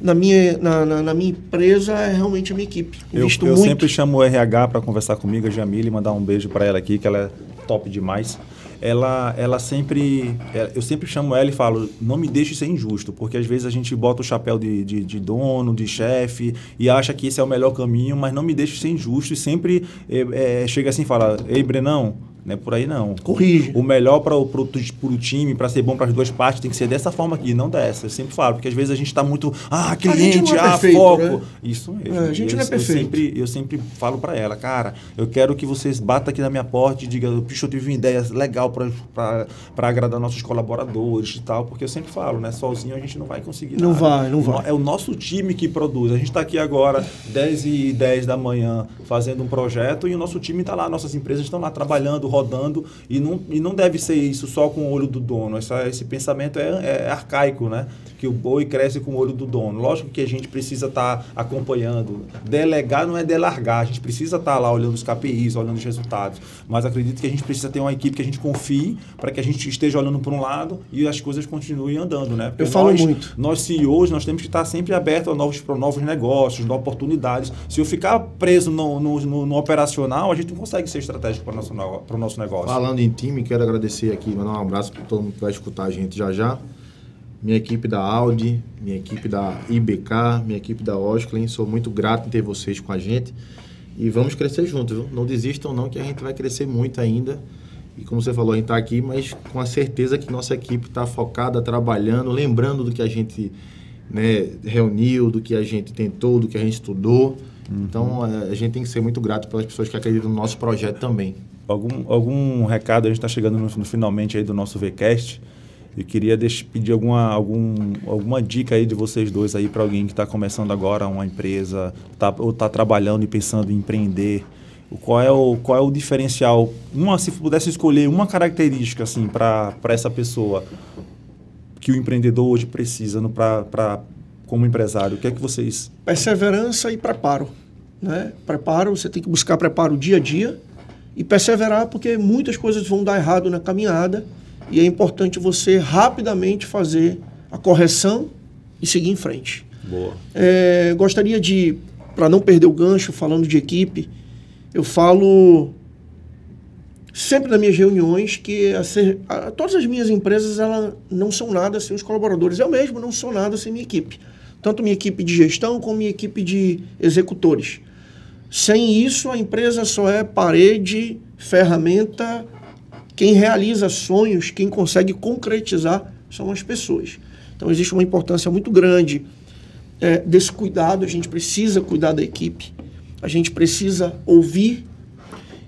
na minha, na, na- na minha empresa, é realmente a minha equipe. Eu, eu muito. sempre chamo o RH para conversar comigo, a Jamile, mandar um beijo para ela aqui, que ela é top demais. Ela, ela sempre, é, eu sempre chamo ela e falo, não me deixe ser injusto, porque às vezes a gente bota o chapéu de, de, de dono, de chefe e acha que esse é o melhor caminho, mas não me deixe ser injusto e sempre é, é, chega assim e fala, ei Brenão, não é por aí não. Corrige. O melhor para o time, para ser bom para as duas partes, tem que ser dessa forma aqui, não dessa. Eu sempre falo, porque às vezes a gente está muito, ah, cliente, é ah, perfeito, foco. né? Isso mesmo. É, a gente eu, não é eu perfeito. sempre, eu sempre falo para ela, cara, eu quero que vocês batam aqui na minha porta e digam, bicho, eu tive uma ideia legal para agradar nossos colaboradores e tal, porque eu sempre falo, né? Sozinho a gente não vai conseguir Não nada. vai, não vai. É o nosso time que produz. A gente está aqui agora, 10 e 10 da manhã, fazendo um projeto e o nosso time está lá, nossas empresas estão lá trabalhando, rodando e não, e não deve ser isso só com o olho do dono. Essa, esse pensamento é, é arcaico, né? Que o boi cresce com o olho do dono. Lógico que a gente precisa estar acompanhando. Delegar não é delargar, a gente precisa estar lá olhando os KPIs, olhando os resultados. Mas acredito que a gente precisa ter uma equipe que a gente confie para que a gente esteja olhando para um lado e as coisas continuem andando, né? Porque Eu falo nós, muito. nós CEOs, nós temos que estar sempre abertos a novos, novos negócios, novas oportunidades. Se eu ficar preso no, no, no- no operacional, a gente não consegue ser estratégico para o nosso, o nosso negócio. Falando em time, quero agradecer aqui, mandar um abraço para todo mundo que vai escutar a gente já já. Minha equipe da Audi, minha equipe da IBK, minha equipe da Osclen, sou muito grato em ter vocês com a gente. E vamos crescer juntos, viu? Não desistam não, que a gente vai crescer muito ainda. E como você falou, a gente está aqui, mas com a certeza que nossa equipe está focada, trabalhando, lembrando do que a gente né, reuniu, do que a gente tentou, do que a gente estudou. Então, eh, a gente tem que ser muito grato pelas pessoas que acreditam no nosso projeto também. Algum, algum recado, a gente está chegando no, no finalmente aí do nosso VCast. Eu queria deixar, pedir alguma, algum, alguma dica aí de vocês dois aí para alguém que está começando agora uma empresa, tá, ou está trabalhando e pensando em empreender. Qual é o, qual é o diferencial? Uma, se pudesse escolher uma característica assim para essa pessoa que o empreendedor hoje precisa no, pra, pra, como empresário, o que é que vocês perseverança e preparo. Né? Preparo, você tem que buscar preparo dia a dia e perseverar, porque muitas coisas vão dar errado na caminhada e é importante você rapidamente fazer a correção e seguir em frente. Boa. É, gostaria de, para não perder o gancho, falando de equipe, eu falo sempre nas minhas reuniões que a ser- a- todas as minhas empresas ela não são nada sem os colaboradores. Eu mesmo não sou nada sem minha equipe. Tanto minha equipe de gestão como minha equipe de executores. Sem isso, a empresa só é parede, ferramenta. Quem realiza sonhos, quem consegue concretizar são as pessoas. Então, existe uma importância muito grande é, desse cuidado. A gente precisa cuidar da equipe, a gente precisa ouvir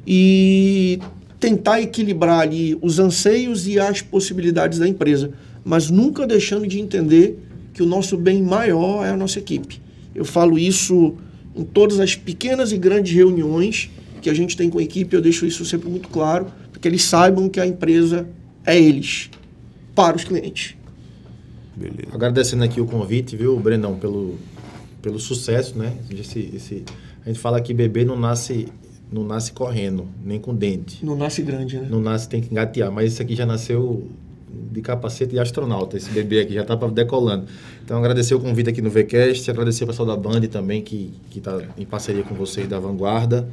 e tentar equilibrar ali os anseios e as possibilidades da empresa, mas nunca deixando de entender que o nosso bem maior é a nossa equipe. Eu falo isso em todas as pequenas e grandes reuniões que a gente tem com a equipe, eu deixo isso sempre muito claro, para que eles saibam que a empresa é eles, para os clientes. Beleza. Agradecendo aqui o convite, viu, Brenão, pelo, pelo sucesso, né? Esse, esse, a gente fala que bebê não nasce, não nasce correndo, nem com dente. Não nasce grande, né? Não nasce, tem que engatear. Mas esse aqui já nasceu de capacete de astronauta, esse bebê aqui já está decolando. Então, agradecer o convite aqui no VCast, agradecer o pessoal da Band também, que está em parceria com vocês da Vanguarda.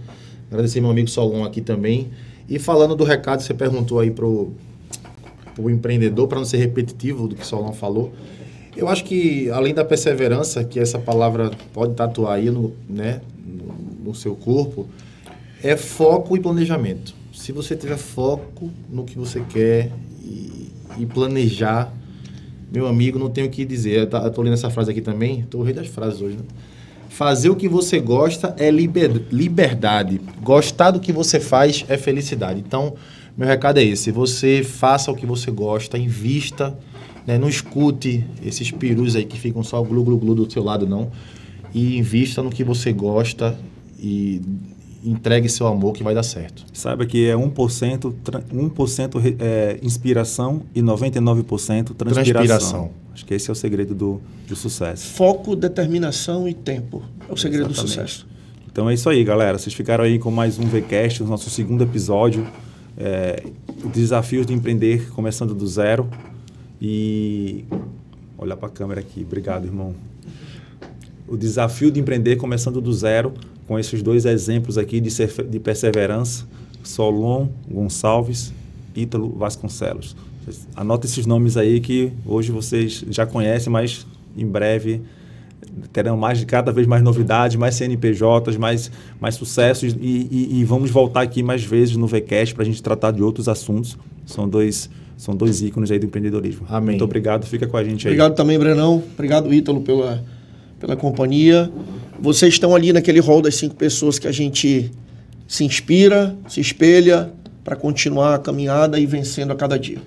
Agradecer meu amigo Solon aqui também. E falando do recado, você perguntou aí pro, pro empreendedor, para não ser repetitivo do que o Solon falou. Eu acho que, além da perseverança, que essa palavra pode tatuar aí no, né, no, no seu corpo, é foco e planejamento. Se você tiver foco no que você quer e, e planejar, meu amigo, não tenho o que dizer. Eu tá- lendo essa frase aqui também, tô rei das frases hoje, né? Fazer o que você gosta é liber- liberdade. Gostar do que você faz é felicidade. Então, meu recado é esse. Você faça o que você gosta, invista, né? não escute esses perus aí que ficam só glu, glu, glu do seu lado, não. E invista no que você gosta e entregue seu amor que vai dar certo. Saiba que é 1%, tra- 1% re- é, inspiração e 99% transpiração. Transpiração. Acho que esse é o segredo do, do sucesso. Foco, determinação e tempo. É o segredo do Exatamente. sucesso. Então é isso aí, galera. Vocês ficaram aí com mais um VCast, o nosso segundo episódio. É, desafios de empreender começando do zero. E olhar para a câmera aqui. Obrigado, irmão. O desafio de empreender começando do zero, com esses dois exemplos aqui de, ser- de perseverança, Solon Gonçalves, Ítalo Vasconcelos. Anota esses nomes aí que hoje vocês já conhecem, mas em breve terão mais cada vez mais novidades, mais CNPJs, mais, mais sucessos e, e- e vamos voltar aqui mais vezes no VCast para a gente tratar de outros assuntos. São dois, são dois ícones aí do empreendedorismo. Amém. Muito obrigado, fica com a gente aí. Obrigado também, Brenão. Obrigado, Ítalo, pela, pela companhia. Vocês estão ali naquele rol das cinco pessoas que a gente se inspira, se espelha para continuar a caminhada e vencendo a cada dia.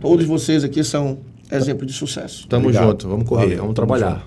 Todos vocês aqui são exemplo de sucesso. Tamo Obrigado. junto, vamos correr, vamos trabalhar.